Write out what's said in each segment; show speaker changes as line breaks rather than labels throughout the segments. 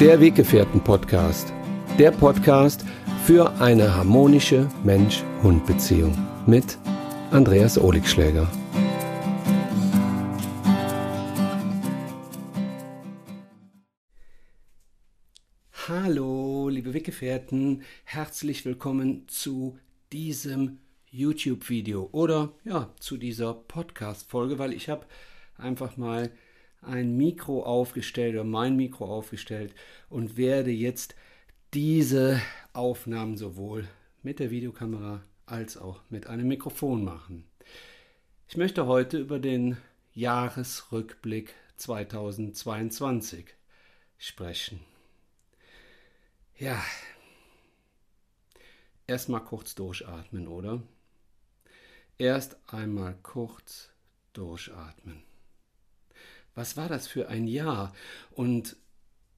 Der Weggefährten-Podcast. Der Podcast für eine harmonische Mensch-Hund-Beziehung mit Andreas Oligschläger. Hallo, liebe Weggefährten, herzlich willkommen zu diesem YouTube-Video oder ja, zu dieser Podcast-Folge, weil ich habe einfach mal ein Mikro aufgestellt oder mein Mikro aufgestellt und werde jetzt diese Aufnahmen sowohl mit der Videokamera als auch mit einem Mikrofon machen. Ich möchte heute über den Jahresrückblick 2022 sprechen. Ja, erstmal kurz durchatmen, oder? Erst einmal kurz durchatmen. Was war das für ein Jahr? Und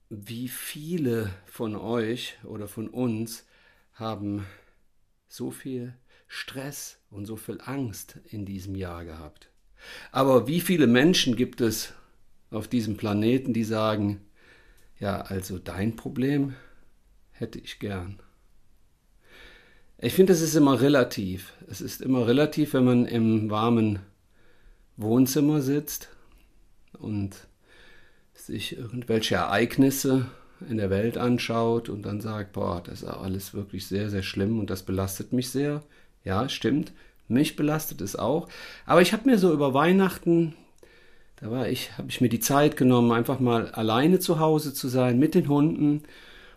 wie viele von euch oder von uns haben so viel Stress und so viel Angst in diesem Jahr gehabt? Aber wie viele Menschen gibt es auf diesem Planeten, die sagen, ja, also dein Problem hätte ich gern. Ich finde, es ist immer relativ. Es ist immer relativ, wenn man im warmen Wohnzimmer sitzt und sich irgendwelche Ereignisse in der Welt anschaut und dann sagt, boah, das ist alles wirklich sehr, sehr schlimm und das belastet mich sehr. Ja, stimmt. Mich belastet es auch. Aber ich habe mir so über Weihnachten, da war ich, habe ich mir die Zeit genommen, einfach mal alleine zu Hause zu sein mit den Hunden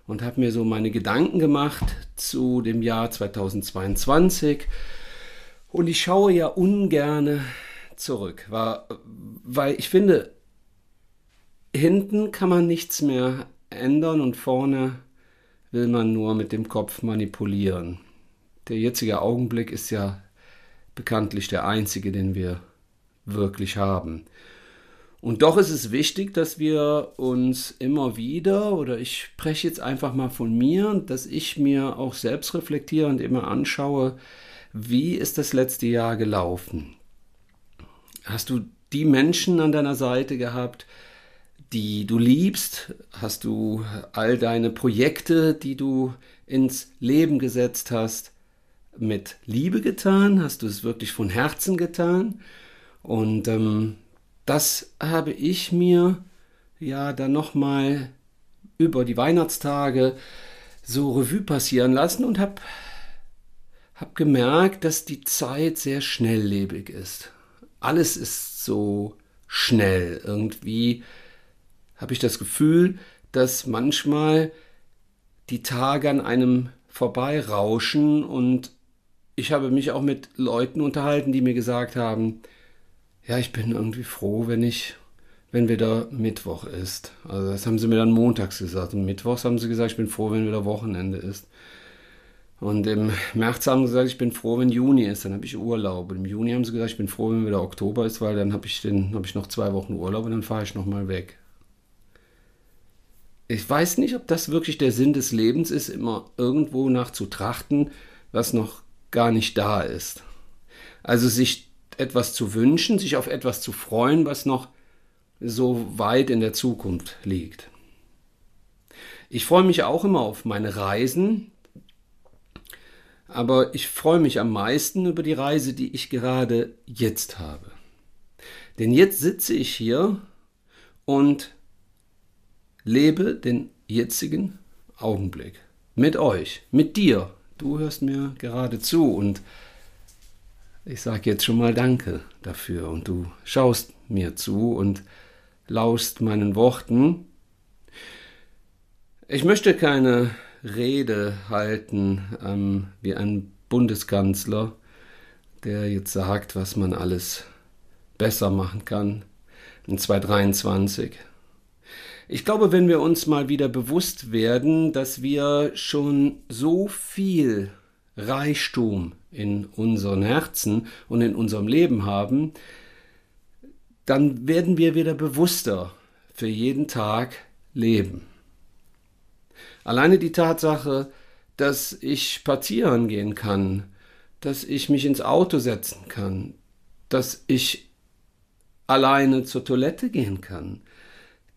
und habe mir so meine Gedanken gemacht zu dem Jahr 2022. Und ich schaue ja ungerne zurück, weil ich finde, hinten kann man nichts mehr ändern und vorne will man nur mit dem Kopf manipulieren. Der jetzige Augenblick ist ja bekanntlich der einzige, den wir wirklich haben. Und doch ist es wichtig, dass wir uns immer wieder, oder ich spreche jetzt einfach mal von mir, dass ich mir auch selbst reflektiere und immer anschaue, wie ist das letzte Jahr gelaufen? Hast du die Menschen an deiner Seite gehabt, die du liebst? Hast du all deine Projekte, die du ins Leben gesetzt hast, mit Liebe getan? Hast du es wirklich von Herzen getan? Und ähm, das habe ich mir ja dann nochmal über die Weihnachtstage so Revue passieren lassen und habe hab gemerkt, dass die Zeit sehr schnelllebig ist. Alles ist so schnell. Irgendwie habe ich das Gefühl, dass manchmal die Tage an einem vorbeirauschen und ich habe mich auch mit Leuten unterhalten, die mir gesagt haben, ja, ich bin irgendwie froh, wenn ich, wenn wieder Mittwoch ist. Also das haben sie mir dann montags gesagt. Und mittwochs haben sie gesagt, ich bin froh, wenn wieder Wochenende ist. Und im März haben sie gesagt, ich bin froh, wenn Juni ist, dann habe ich Urlaub. Und im Juni haben sie gesagt, ich bin froh, wenn wieder Oktober ist, weil dann habe ich, hab ich noch zwei Wochen Urlaub und dann fahre ich nochmal weg. Ich weiß nicht, ob das wirklich der Sinn des Lebens ist, immer irgendwo nach zu trachten, was noch gar nicht da ist. Also sich etwas zu wünschen, sich auf etwas zu freuen, was noch so weit in der Zukunft liegt. Ich freue mich auch immer auf meine Reisen, aber ich freue mich am meisten über die Reise, die ich gerade jetzt habe. Denn jetzt sitze ich hier und lebe den jetzigen Augenblick mit euch, mit dir. Du hörst mir gerade zu und ich sage jetzt schon mal Danke dafür und du schaust mir zu und laust meinen Worten. Ich möchte keine Rede halten ähm, wie ein Bundeskanzler, der jetzt sagt, was man alles besser machen kann in 2023. Ich glaube, wenn wir uns mal wieder bewusst werden, dass wir schon so viel Reichtum in unseren Herzen und in unserem Leben haben, dann werden wir wieder bewusster für jeden Tag leben. Alleine die Tatsache, dass ich spazieren gehen kann, dass ich mich ins Auto setzen kann, dass ich alleine zur Toilette gehen kann,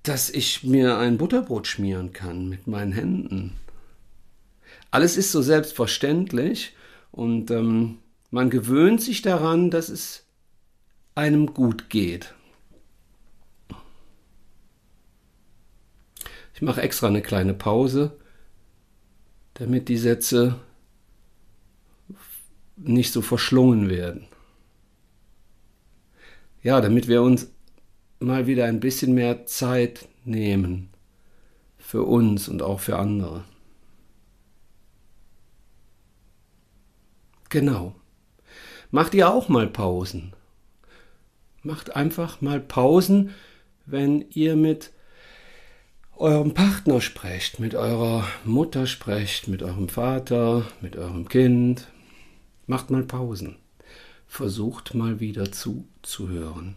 dass ich mir ein Butterbrot schmieren kann mit meinen Händen. Alles ist so selbstverständlich und ähm, man gewöhnt sich daran, dass es einem gut geht. Ich mache extra eine kleine Pause, damit die Sätze nicht so verschlungen werden. Ja, damit wir uns mal wieder ein bisschen mehr Zeit nehmen für uns und auch für andere. Genau. Macht ihr auch mal Pausen. Macht einfach mal Pausen, wenn ihr mit eurem Partner sprecht, mit eurer Mutter sprecht, mit eurem Vater, mit eurem Kind. Macht mal Pausen. Versucht mal wieder zuzuhören.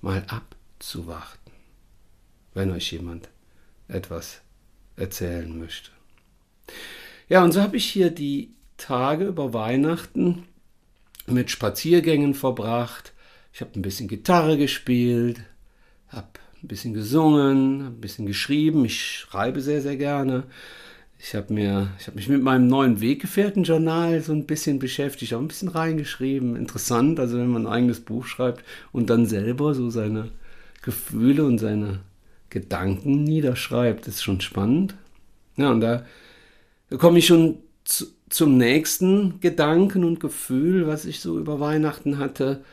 Mal abzuwarten, wenn euch jemand etwas erzählen möchte. Ja, und so habe ich hier die Tage über Weihnachten mit Spaziergängen verbracht. Ich habe ein bisschen Gitarre gespielt, habe ein bisschen gesungen, ein bisschen geschrieben. Ich schreibe sehr, sehr gerne. Ich habe mir, mich mit meinem neuen Weggefährten-Journal so ein bisschen beschäftigt, auch ein bisschen reingeschrieben. Interessant, also wenn man ein eigenes Buch schreibt und dann selber so seine Gefühle und seine Gedanken niederschreibt, ist schon spannend. Ja, und da komme ich schon zu, zum nächsten Gedanken und Gefühl, was ich so über Weihnachten hatte.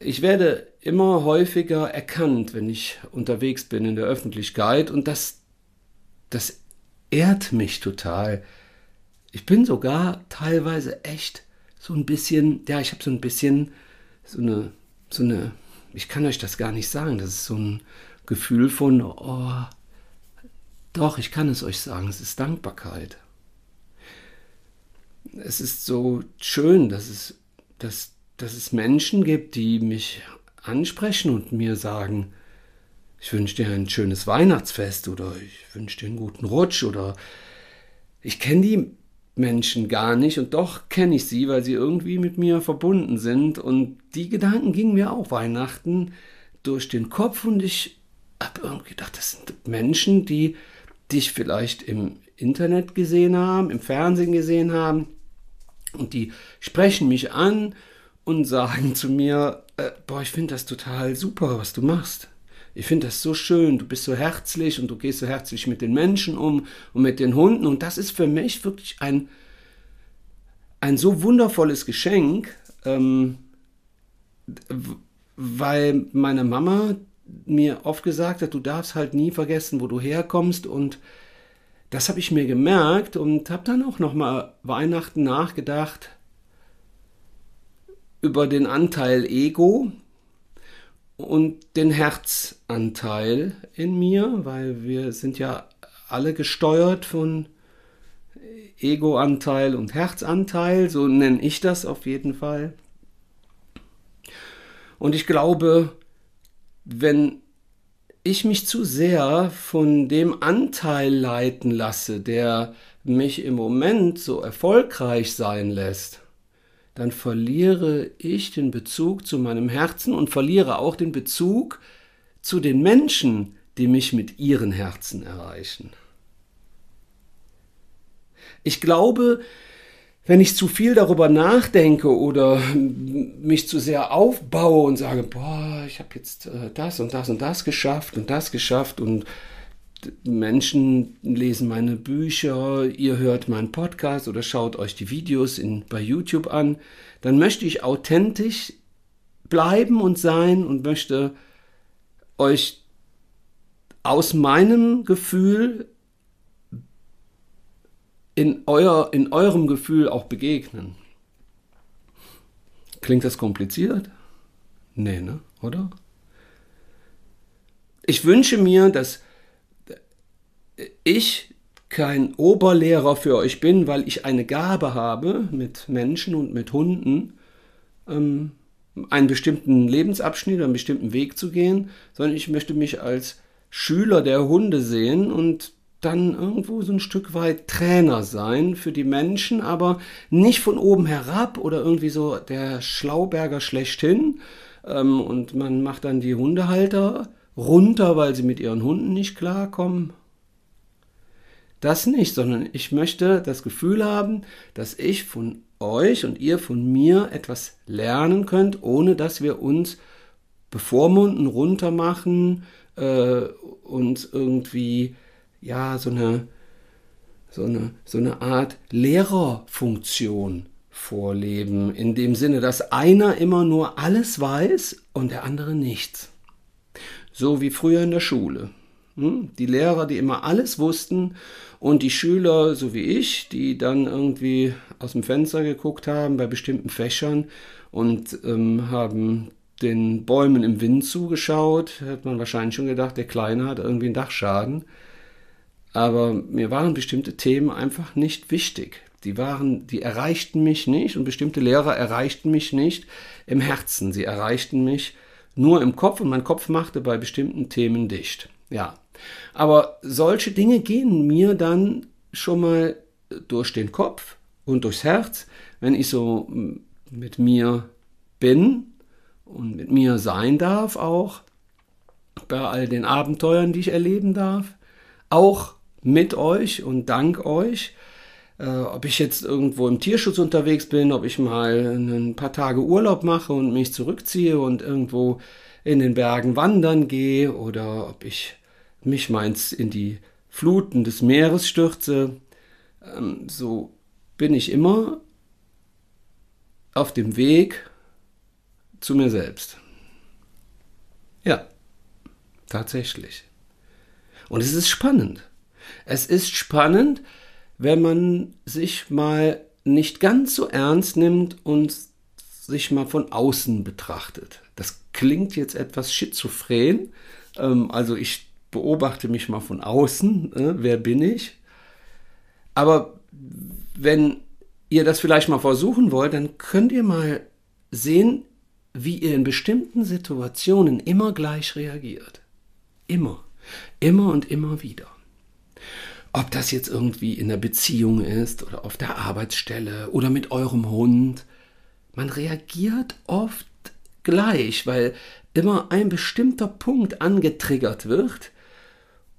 Ich werde immer häufiger erkannt, wenn ich unterwegs bin in der Öffentlichkeit und das, das ehrt mich total. Ich bin sogar teilweise echt so ein bisschen, ja, ich habe so ein bisschen so eine, so eine, ich kann euch das gar nicht sagen, das ist so ein Gefühl von, oh, doch, ich kann es euch sagen, es ist Dankbarkeit es ist so schön, dass es, dass, dass es Menschen gibt, die mich ansprechen und mir sagen, ich wünsche dir ein schönes Weihnachtsfest oder ich wünsche dir einen guten Rutsch oder ich kenne die Menschen gar nicht und doch kenne ich sie, weil sie irgendwie mit mir verbunden sind und die Gedanken gingen mir auch Weihnachten durch den Kopf und ich habe irgendwie gedacht, das sind Menschen, die dich vielleicht im Internet gesehen haben, im Fernsehen gesehen haben, und die sprechen mich an und sagen zu mir, äh, boah, ich finde das total super, was du machst. Ich finde das so schön, du bist so herzlich und du gehst so herzlich mit den Menschen um und mit den Hunden. Und das ist für mich wirklich ein, ein so wundervolles Geschenk, ähm, weil meine Mama mir oft gesagt hat, du darfst halt nie vergessen, wo du herkommst und das habe ich mir gemerkt und habe dann auch noch mal Weihnachten nachgedacht über den Anteil Ego und den Herzanteil in mir, weil wir sind ja alle gesteuert von Egoanteil und Herzanteil, so nenne ich das auf jeden Fall. Und ich glaube, wenn ich mich zu sehr von dem Anteil leiten lasse, der mich im Moment so erfolgreich sein lässt, dann verliere ich den Bezug zu meinem Herzen und verliere auch den Bezug zu den Menschen, die mich mit ihren Herzen erreichen. Ich glaube, wenn ich zu viel darüber nachdenke oder mich zu sehr aufbaue und sage, boah, ich habe jetzt äh, das und das und das geschafft und das geschafft und Menschen lesen meine Bücher, ihr hört meinen Podcast oder schaut euch die Videos in, bei YouTube an, dann möchte ich authentisch bleiben und sein und möchte euch aus meinem Gefühl in, euer, in eurem Gefühl auch begegnen. Klingt das kompliziert? Nee, ne? Oder? Ich wünsche mir, dass ich kein Oberlehrer für euch bin, weil ich eine Gabe habe, mit Menschen und mit Hunden ähm, einen bestimmten Lebensabschnitt, einen bestimmten Weg zu gehen, sondern ich möchte mich als Schüler der Hunde sehen und dann irgendwo so ein Stück weit Trainer sein für die Menschen, aber nicht von oben herab oder irgendwie so der Schlauberger schlechthin. Ähm, und man macht dann die Hundehalter runter, weil sie mit ihren Hunden nicht klarkommen. Das nicht, sondern ich möchte das Gefühl haben, dass ich von euch und ihr von mir etwas lernen könnt, ohne dass wir uns bevormunden, runtermachen äh, und irgendwie ja so eine so eine so eine Art Lehrerfunktion vorleben, in dem Sinne, dass einer immer nur alles weiß und der andere nichts. So wie früher in der Schule. Hm? Die Lehrer, die immer alles wussten und die Schüler, so wie ich, die dann irgendwie aus dem Fenster geguckt haben bei bestimmten Fächern und ähm, haben den Bäumen im Wind zugeschaut, hat man wahrscheinlich schon gedacht, der Kleine hat irgendwie einen Dachschaden. Aber mir waren bestimmte Themen einfach nicht wichtig. Die waren, die erreichten mich nicht und bestimmte Lehrer erreichten mich nicht im Herzen. Sie erreichten mich nur im Kopf und mein Kopf machte bei bestimmten Themen dicht. Ja. Aber solche Dinge gehen mir dann schon mal durch den Kopf und durchs Herz, wenn ich so mit mir bin und mit mir sein darf auch, bei all den Abenteuern, die ich erleben darf, auch mit euch und dank euch, äh, ob ich jetzt irgendwo im Tierschutz unterwegs bin, ob ich mal ein paar Tage Urlaub mache und mich zurückziehe und irgendwo in den Bergen wandern gehe oder ob ich mich meins in die Fluten des Meeres stürze, ähm, so bin ich immer auf dem Weg zu mir selbst. Ja, tatsächlich. Und es ist spannend. Es ist spannend, wenn man sich mal nicht ganz so ernst nimmt und sich mal von außen betrachtet. Das klingt jetzt etwas schizophren. Ähm, also ich beobachte mich mal von außen. Äh, wer bin ich? Aber wenn ihr das vielleicht mal versuchen wollt, dann könnt ihr mal sehen, wie ihr in bestimmten Situationen immer gleich reagiert. Immer. Immer und immer wieder. Ob das jetzt irgendwie in der Beziehung ist oder auf der Arbeitsstelle oder mit eurem Hund. Man reagiert oft gleich, weil immer ein bestimmter Punkt angetriggert wird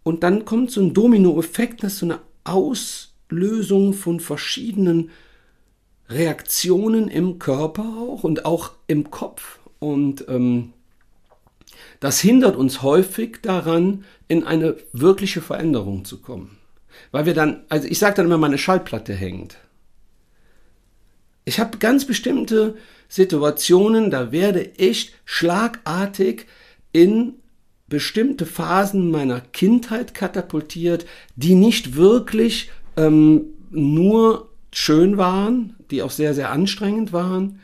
und dann kommt so ein Dominoeffekt, das ist so eine Auslösung von verschiedenen Reaktionen im Körper auch und auch im Kopf. Und ähm, das hindert uns häufig daran, in eine wirkliche Veränderung zu kommen. Weil wir dann, also ich sage dann immer, meine Schallplatte hängt. Ich habe ganz bestimmte Situationen, da werde ich schlagartig in bestimmte Phasen meiner Kindheit katapultiert, die nicht wirklich ähm, nur schön waren, die auch sehr, sehr anstrengend waren.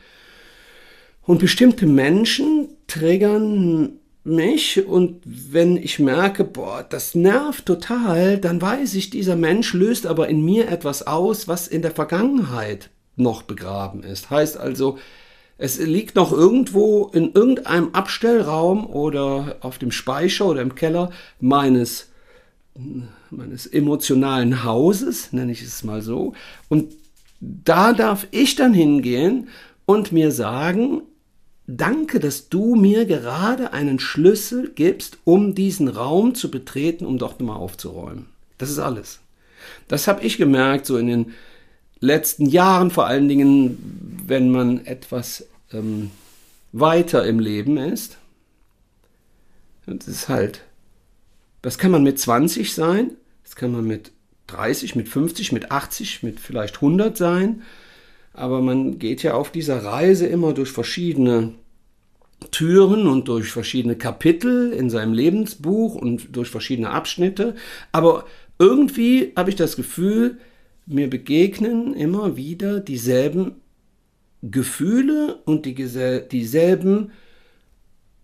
Und bestimmte Menschen triggern mich und wenn ich merke, boah, das nervt total, dann weiß ich, dieser Mensch löst aber in mir etwas aus, was in der Vergangenheit noch begraben ist. Heißt also, es liegt noch irgendwo in irgendeinem Abstellraum oder auf dem Speicher oder im Keller meines meines emotionalen Hauses, nenne ich es mal so. Und da darf ich dann hingehen und mir sagen, Danke, dass du mir gerade einen Schlüssel gibst, um diesen Raum zu betreten, um dort mal aufzuräumen. Das ist alles. Das habe ich gemerkt, so in den letzten Jahren, vor allen Dingen, wenn man etwas ähm, weiter im Leben ist. Das ist halt, das kann man mit 20 sein, das kann man mit 30, mit 50, mit 80, mit vielleicht 100 sein aber man geht ja auf dieser Reise immer durch verschiedene Türen und durch verschiedene Kapitel in seinem Lebensbuch und durch verschiedene Abschnitte. Aber irgendwie habe ich das Gefühl, mir begegnen immer wieder dieselben Gefühle und die, dieselben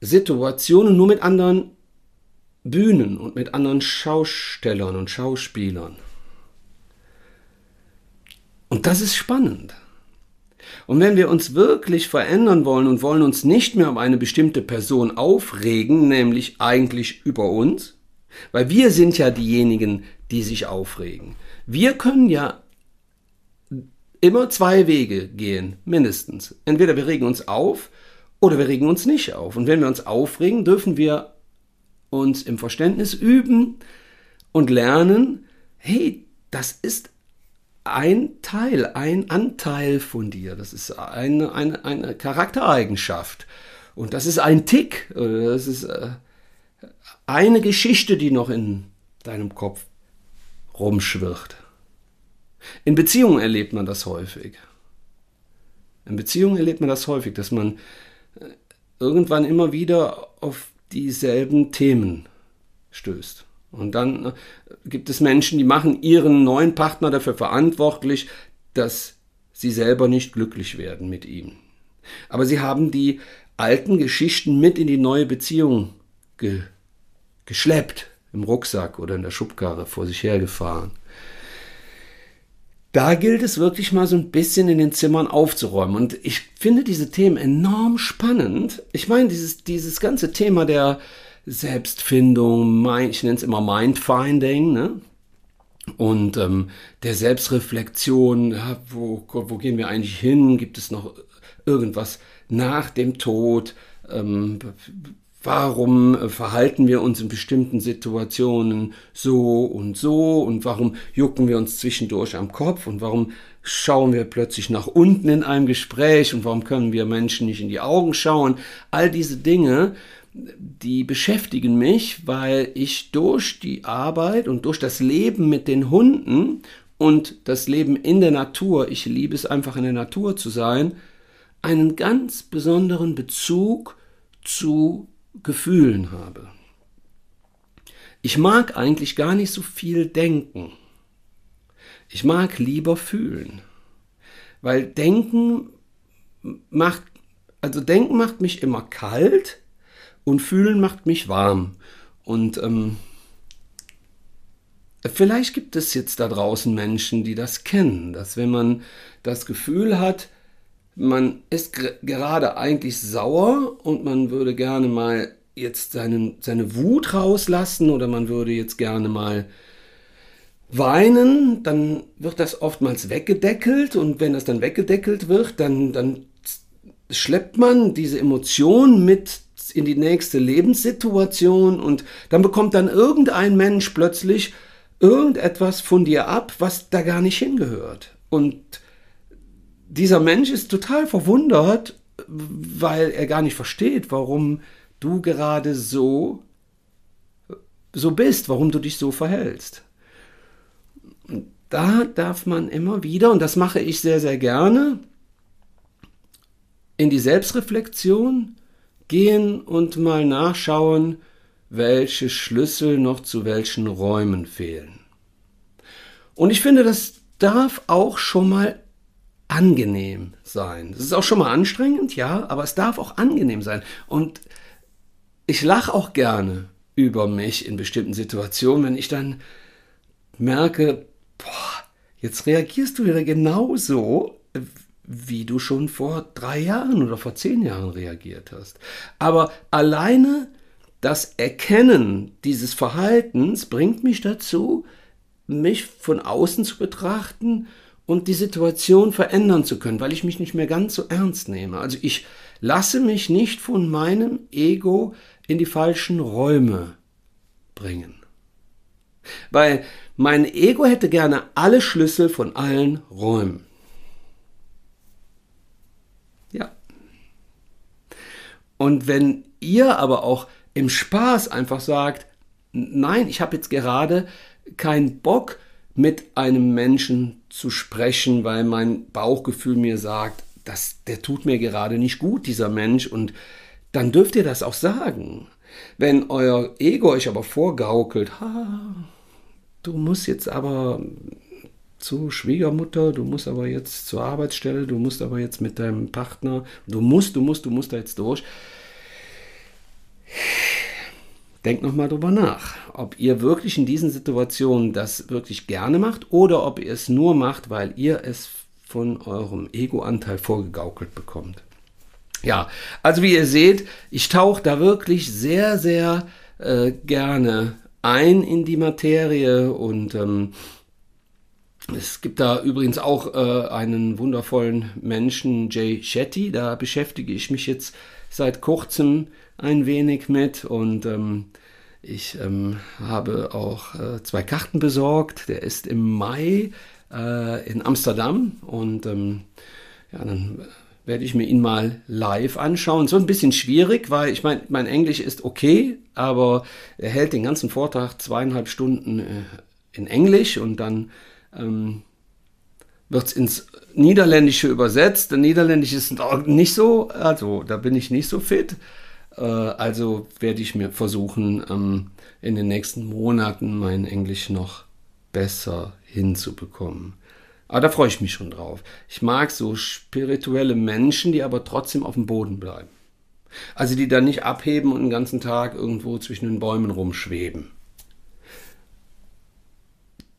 Situationen, nur mit anderen Bühnen und mit anderen Schaustellern und Schauspielern. Und das ist spannend. Und wenn wir uns wirklich verändern wollen und wollen uns nicht mehr um eine bestimmte Person aufregen, nämlich eigentlich über uns, weil wir sind ja diejenigen, die sich aufregen. Wir können ja immer zwei Wege gehen, mindestens. Entweder wir regen uns auf oder wir regen uns nicht auf. Und wenn wir uns aufregen, dürfen wir uns im Verständnis üben und lernen, hey, das ist ein Teil, ein Anteil von dir. Das ist eine, eine, eine Charaktereigenschaft. Und das ist ein Tick. Das ist äh, eine Geschichte, die noch in deinem Kopf rumschwirrt. In Beziehungen erlebt man das häufig. In Beziehungen erlebt man das häufig, dass man äh, irgendwann immer wieder auf dieselben Themen stößt. Und dann äh, gibt es Menschen, die machen ihren neuen Partner dafür verantwortlich, dass sie selber nicht glücklich werden mit ihm. Aber sie haben die alten Geschichten mit in die neue Beziehung ge geschleppt, im Rucksack oder in der Schubkarre vor sich hergefahren. Da gilt es wirklich mal so ein bisschen in den Zimmern aufzuräumen. Und ich finde diese Themen enorm spannend. Ich meine, dieses, dieses ganze Thema der, Selbstfindung, ich nenne es immer Mindfinding, ne? Und ähm, der Selbstreflexion, ja, wo, wo gehen wir eigentlich hin? Gibt es noch irgendwas nach dem Tod? Ähm, warum verhalten wir uns in bestimmten Situationen so und so? Und warum jucken wir uns zwischendurch am Kopf? Und warum schauen wir plötzlich nach unten in einem Gespräch? Und warum können wir Menschen nicht in die Augen schauen? All diese Dinge die beschäftigen mich, weil ich durch die Arbeit und durch das Leben mit den Hunden und das Leben in der Natur, ich liebe es einfach in der Natur zu sein, einen ganz besonderen Bezug zu Gefühlen habe. Ich mag eigentlich gar nicht so viel denken. Ich mag lieber fühlen. Weil denken macht, also denken macht mich immer kalt und fühlen macht mich warm. Und ähm, vielleicht gibt es jetzt da draußen Menschen, die das kennen, dass wenn man das Gefühl hat, man ist gerade eigentlich sauer und man würde gerne mal jetzt seinen, seine Wut rauslassen oder man würde jetzt gerne mal weinen, dann wird das oftmals weggedeckelt und wenn das dann weggedeckelt wird, dann, dann schleppt man diese Emotion mit in die nächste Lebenssituation und dann bekommt dann irgendein Mensch plötzlich irgendetwas von dir ab, was da gar nicht hingehört. Und dieser Mensch ist total verwundert, weil er gar nicht versteht, warum du gerade so so bist, warum du dich so verhältst. Da darf man immer wieder, und das mache ich sehr, sehr gerne, in die Selbstreflexion gehen und mal nachschauen, welche Schlüssel noch zu welchen Räumen fehlen. Und ich finde, das darf auch schon mal angenehm sein. Das ist auch schon mal anstrengend, ja, aber es darf auch angenehm sein. Und ich lache auch gerne über mich in bestimmten Situationen, wenn ich dann merke, boah, jetzt reagierst du wieder genauso, wie du schon vor drei Jahren oder vor zehn Jahren reagiert hast. Aber alleine das Erkennen dieses Verhaltens bringt mich dazu, mich von außen zu betrachten und die Situation verändern zu können, weil ich mich nicht mehr ganz so ernst nehme. Also ich lasse mich nicht von meinem Ego in die falschen Räume bringen. Weil mein Ego hätte gerne alle Schlüssel von allen Räumen. Und wenn ihr aber auch im Spaß einfach sagt, nein, ich habe jetzt gerade keinen Bock, mit einem Menschen zu sprechen, weil mein Bauchgefühl mir sagt, dass der tut mir gerade nicht gut, dieser Mensch, und dann dürft ihr das auch sagen. Wenn euer Ego euch aber vorgaukelt, ha, du musst jetzt aber zur Schwiegermutter, du musst aber jetzt zur Arbeitsstelle, du musst aber jetzt mit deinem Partner, du musst, du musst, du musst da jetzt durch. Denkt nochmal drüber nach, ob ihr wirklich in diesen Situationen das wirklich gerne macht oder ob ihr es nur macht, weil ihr es von eurem Ego-Anteil vorgegaukelt bekommt. Ja, also wie ihr seht, ich tauche da wirklich sehr, sehr äh, gerne ein in die Materie und ähm, es gibt da übrigens auch äh, einen wundervollen Menschen, Jay Shetty. Da beschäftige ich mich jetzt seit kurzem ein wenig mit und ähm, Ich ähm, habe auch äh, zwei Karten besorgt. Der ist im Mai äh, in Amsterdam und ähm, ja, dann werde ich mir ihn mal live anschauen. So ein bisschen schwierig, weil ich meine, mein Englisch ist okay, aber er hält den ganzen Vortrag zweieinhalb Stunden äh, in Englisch und dann ähm, wird es ins Niederländische übersetzt. Der Niederländisch ist nicht so, also da bin ich nicht so fit. Äh, also werde ich mir versuchen, ähm, in den nächsten Monaten mein Englisch noch besser hinzubekommen. Aber da freue ich mich schon drauf. Ich mag so spirituelle Menschen, die aber trotzdem auf dem Boden bleiben. Also die dann nicht abheben und den ganzen Tag irgendwo zwischen den Bäumen rumschweben.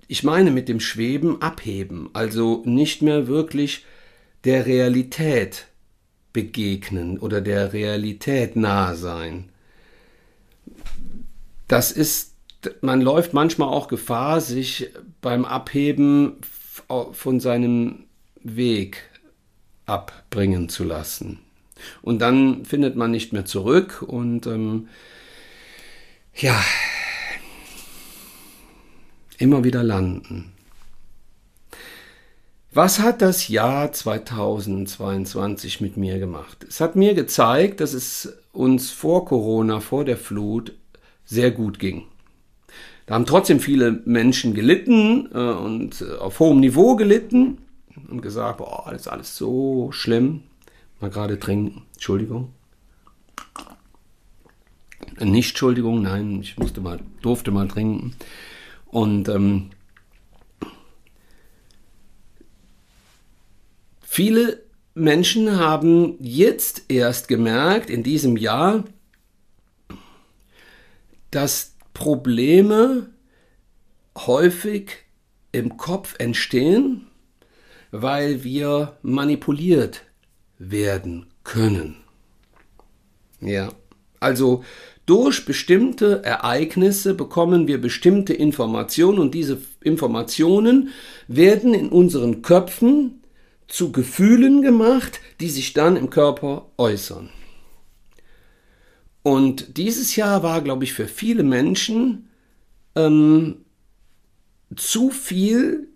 Ich meine mit dem Schweben abheben, also nicht mehr wirklich der Realität begegnen oder der Realität nahe sein. Das ist, man läuft manchmal auch Gefahr, sich beim Abheben von seinem Weg abbringen zu lassen. Und dann findet man nicht mehr zurück und ähm, ja, immer wieder landen. Was hat das Jahr 2022 mit mir gemacht? Es hat mir gezeigt, dass es uns vor Corona, vor der Flut, sehr gut ging. Da haben trotzdem viele Menschen gelitten äh, und äh, auf hohem Niveau gelitten und gesagt, boah, das ist alles so schlimm. Mal gerade trinken. Entschuldigung. Nicht Entschuldigung, nein, ich musste mal, durfte mal trinken. Und ähm, viele Menschen haben jetzt erst gemerkt, in diesem Jahr, dass Probleme häufig im Kopf entstehen, weil wir manipuliert werden können. Ja, also durch bestimmte Ereignisse bekommen wir bestimmte Informationen und diese Informationen werden in unseren Köpfen zu Gefühlen gemacht, die sich dann im Körper äußern. Und dieses Jahr war, glaube ich, für viele Menschen ähm, zu viel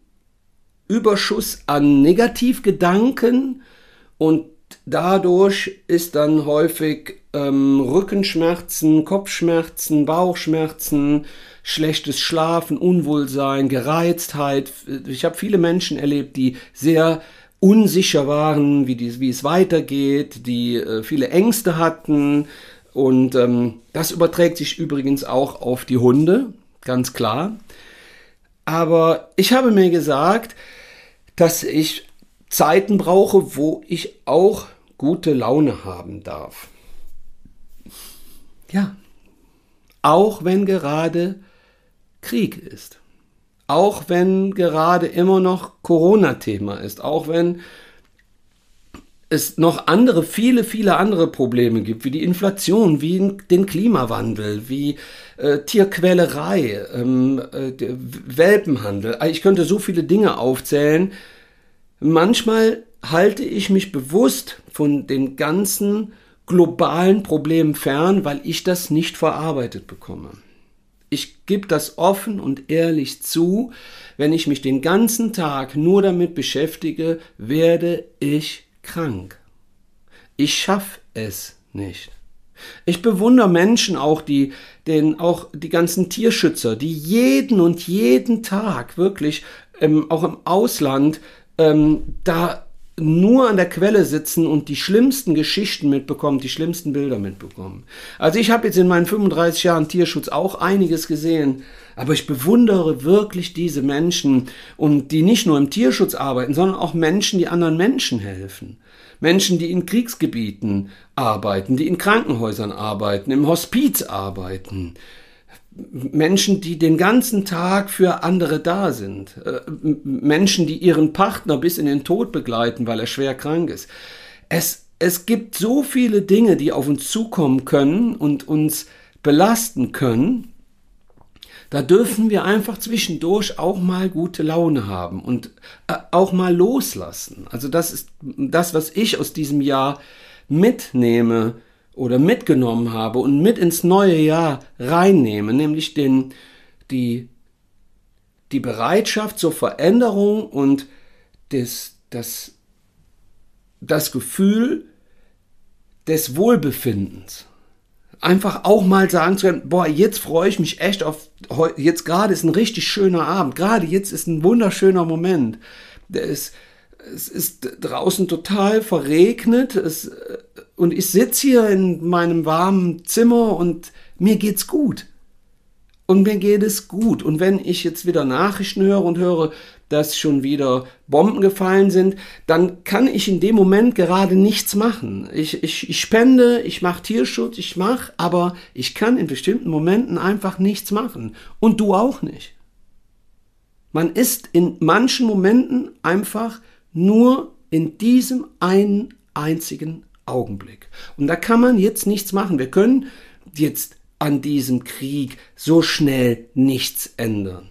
Überschuss an Negativgedanken und dadurch ist dann häufig ähm, Rückenschmerzen, Kopfschmerzen, Bauchschmerzen, schlechtes Schlafen, Unwohlsein, Gereiztheit. Ich habe viele Menschen erlebt, die sehr unsicher waren, wie, die, wie es weitergeht, die äh, viele Ängste hatten. Und ähm, das überträgt sich übrigens auch auf die Hunde, ganz klar. Aber ich habe mir gesagt, dass ich Zeiten brauche, wo ich auch gute Laune haben darf. Ja, auch wenn gerade Krieg ist, auch wenn gerade immer noch Corona-Thema ist, auch wenn es noch andere, viele, viele andere Probleme gibt, wie die Inflation, wie den Klimawandel, wie äh, Tierquälerei, ähm, äh, Welpenhandel. Ich könnte so viele Dinge aufzählen. Manchmal halte ich mich bewusst von den ganzen globalen Problemen fern, weil ich das nicht verarbeitet bekomme. Ich gebe das offen und ehrlich zu, wenn ich mich den ganzen Tag nur damit beschäftige, werde ich krank. Ich schaffe es nicht. Ich bewundere Menschen auch, die den auch die ganzen Tierschützer, die jeden und jeden Tag wirklich ähm, auch im Ausland ähm, da nur an der Quelle sitzen und die schlimmsten Geschichten mitbekommen, die schlimmsten Bilder mitbekommen. Also ich habe jetzt in meinen 35 Jahren Tierschutz auch einiges gesehen, aber ich bewundere wirklich diese Menschen und die nicht nur im Tierschutz arbeiten, sondern auch Menschen, die anderen Menschen helfen. Menschen, die in Kriegsgebieten arbeiten, die in Krankenhäusern arbeiten, im Hospiz arbeiten, Menschen, die den ganzen Tag für andere da sind. Äh, Menschen, die ihren Partner bis in den Tod begleiten, weil er schwer krank ist. Es, es gibt so viele Dinge, die auf uns zukommen können und uns belasten können. Da dürfen wir einfach zwischendurch auch mal gute Laune haben und äh, auch mal loslassen. Also das ist das, was ich aus diesem Jahr mitnehme oder mitgenommen habe und mit ins neue Jahr reinnehme, nämlich den, die, die Bereitschaft zur Veränderung und des, das, das Gefühl des Wohlbefindens. Einfach auch mal sagen zu können, boah, jetzt freue ich mich echt auf, jetzt gerade ist ein richtig schöner Abend, gerade jetzt ist ein wunderschöner Moment. Der ist, es ist draußen total verregnet es, und ich sitze hier in meinem warmen Zimmer und mir geht's gut. Und mir geht es gut. Und wenn ich jetzt wieder Nachrichten höre und höre, dass schon wieder Bomben gefallen sind, dann kann ich in dem Moment gerade nichts machen. Ich, ich, ich spende, ich mache Tierschutz, ich mache, aber ich kann in bestimmten Momenten einfach nichts machen. Und du auch nicht. Man ist in manchen Momenten einfach nur in diesem einen einzigen Augenblick. Und da kann man jetzt nichts machen. Wir können jetzt an diesem Krieg so schnell nichts ändern.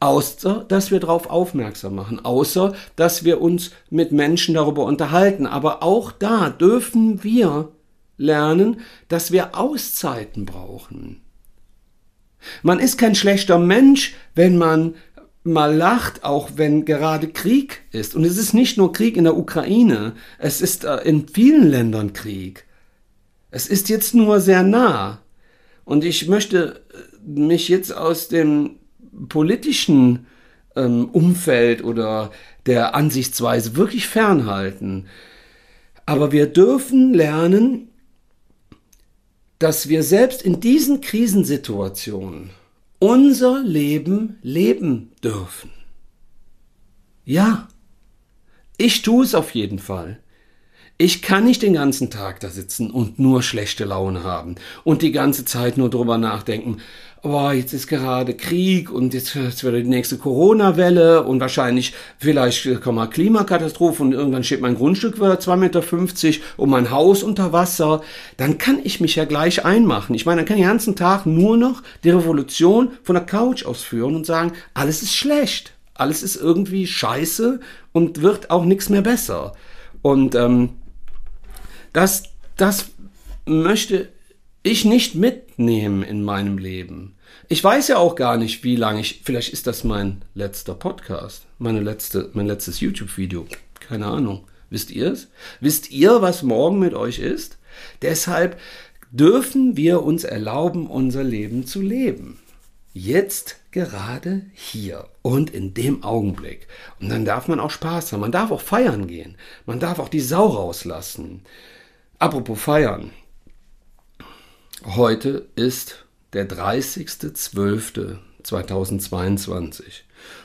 Außer, dass wir darauf aufmerksam machen, außer, dass wir uns mit Menschen darüber unterhalten. Aber auch da dürfen wir lernen, dass wir Auszeiten brauchen. Man ist kein schlechter Mensch, wenn man mal lacht, auch wenn gerade Krieg ist. Und es ist nicht nur Krieg in der Ukraine, es ist äh, in vielen Ländern Krieg. Es ist jetzt nur sehr nah. Und ich möchte äh, mich jetzt aus dem politischen ähm, Umfeld oder der Ansichtsweise wirklich fernhalten. Aber wir dürfen lernen, dass wir selbst in diesen Krisensituationen unser Leben leben dürfen. Ja, ich tue es auf jeden Fall. Ich kann nicht den ganzen Tag da sitzen und nur schlechte Laune haben und die ganze Zeit nur drüber nachdenken, oh, jetzt ist gerade Krieg und jetzt, jetzt wird die nächste Corona-Welle und wahrscheinlich vielleicht kommt mal Klimakatastrophe und irgendwann steht mein Grundstück wieder 2,50 Meter und mein Haus unter Wasser, dann kann ich mich ja gleich einmachen. Ich meine, dann kann ich den ganzen Tag nur noch die Revolution von der Couch ausführen und sagen, alles ist schlecht, alles ist irgendwie scheiße und wird auch nichts mehr besser. Und ähm, das, das möchte ich nicht mitnehmen in meinem Leben. Ich weiß ja auch gar nicht, wie lange ich. Vielleicht ist das mein letzter Podcast, meine letzte, mein letztes YouTube-Video. Keine Ahnung. Wisst ihr es? Wisst ihr, was morgen mit euch ist? Deshalb dürfen wir uns erlauben, unser Leben zu leben. Jetzt gerade hier und in dem Augenblick. Und dann darf man auch Spaß haben. Man darf auch feiern gehen. Man darf auch die Sau rauslassen. Apropos feiern. Heute ist der 30.12.2022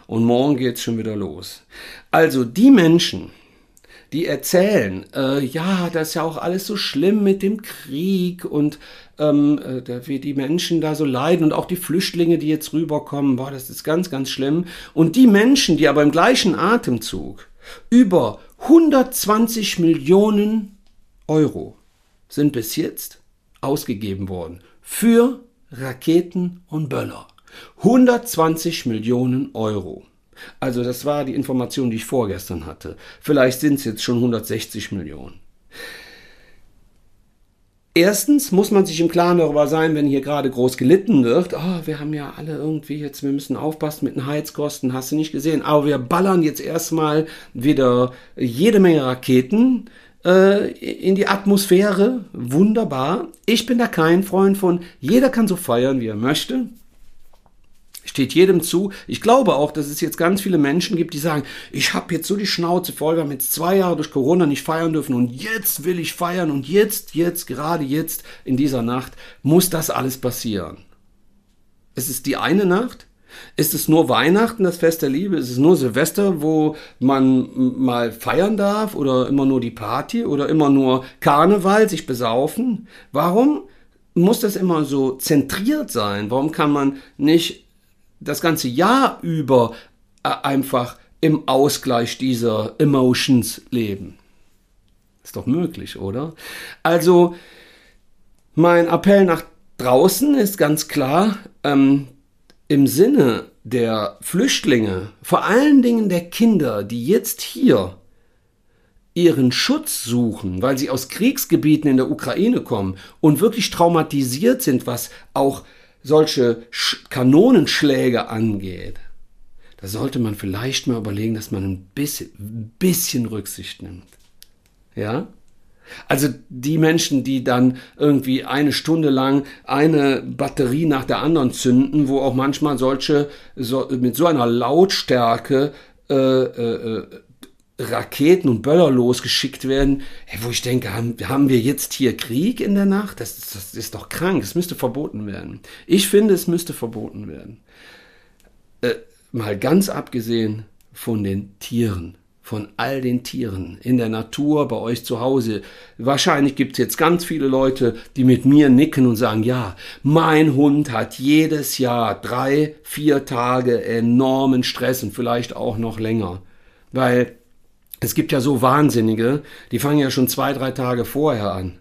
und morgen geht es schon wieder los. Also die Menschen, die erzählen, äh, ja, das ist ja auch alles so schlimm mit dem Krieg und ähm, äh, wie die Menschen da so leiden und auch die Flüchtlinge, die jetzt rüberkommen, boah, das ist ganz, ganz schlimm. Und die Menschen, die aber im gleichen Atemzug über 120 Millionen Euro sind bis jetzt ausgegeben worden für Raketen und Böller. 120 Millionen Euro. Also das war die Information, die ich vorgestern hatte. Vielleicht sind es jetzt schon 160 Millionen. Erstens muss man sich im Klaren darüber sein, wenn hier gerade groß gelitten wird, oh, wir haben ja alle irgendwie jetzt, wir müssen aufpassen mit den Heizkosten, hast du nicht gesehen, aber wir ballern jetzt erstmal wieder jede Menge Raketen äh, in die Atmosphäre. Wunderbar. Ich bin da kein Freund von. Jeder kann so feiern, wie er möchte. Steht jedem zu. Ich glaube auch, dass es jetzt ganz viele Menschen gibt, die sagen, ich habe jetzt so die Schnauze voll, wir haben jetzt zwei Jahre durch Corona nicht feiern dürfen und jetzt will ich feiern und jetzt, jetzt, gerade jetzt in dieser Nacht muss das alles passieren. Es ist die eine Nacht, ist es nur Weihnachten, das Fest der Liebe? Ist es nur Silvester, wo man mal feiern darf? Oder immer nur die Party? Oder immer nur Karneval, sich besaufen? Warum muss das immer so zentriert sein? Warum kann man nicht das ganze Jahr über äh, einfach im Ausgleich dieser Emotions leben? Ist doch möglich, oder? Also, mein Appell nach draußen ist ganz klar, ähm, im Sinne der Flüchtlinge, vor allen Dingen der Kinder, die jetzt hier ihren Schutz suchen, weil sie aus Kriegsgebieten in der Ukraine kommen und wirklich traumatisiert sind, was auch solche Kanonenschläge angeht, da sollte man vielleicht mal überlegen, dass man ein bisschen, ein bisschen Rücksicht nimmt. Ja? Also die Menschen, die dann irgendwie eine Stunde lang eine Batterie nach der anderen zünden, wo auch manchmal solche so, mit so einer Lautstärke äh, äh, äh Raketen und Böller losgeschickt werden, hey, wo ich denke, haben, haben, wir jetzt hier Krieg in der Nacht? Das, das ist doch krank, es müsste verboten werden. Ich finde, es müsste verboten werden. Äh, mal ganz abgesehen von den Tieren von all den Tieren in der Natur, bei euch zu Hause. Wahrscheinlich gibt es jetzt ganz viele Leute, die mit mir nicken und sagen, ja, mein Hund hat jedes Jahr drei, vier Tage enormen Stress und vielleicht auch noch länger. Weil es gibt ja so Wahnsinnige, die fangen ja schon zwei, drei Tage vorher an.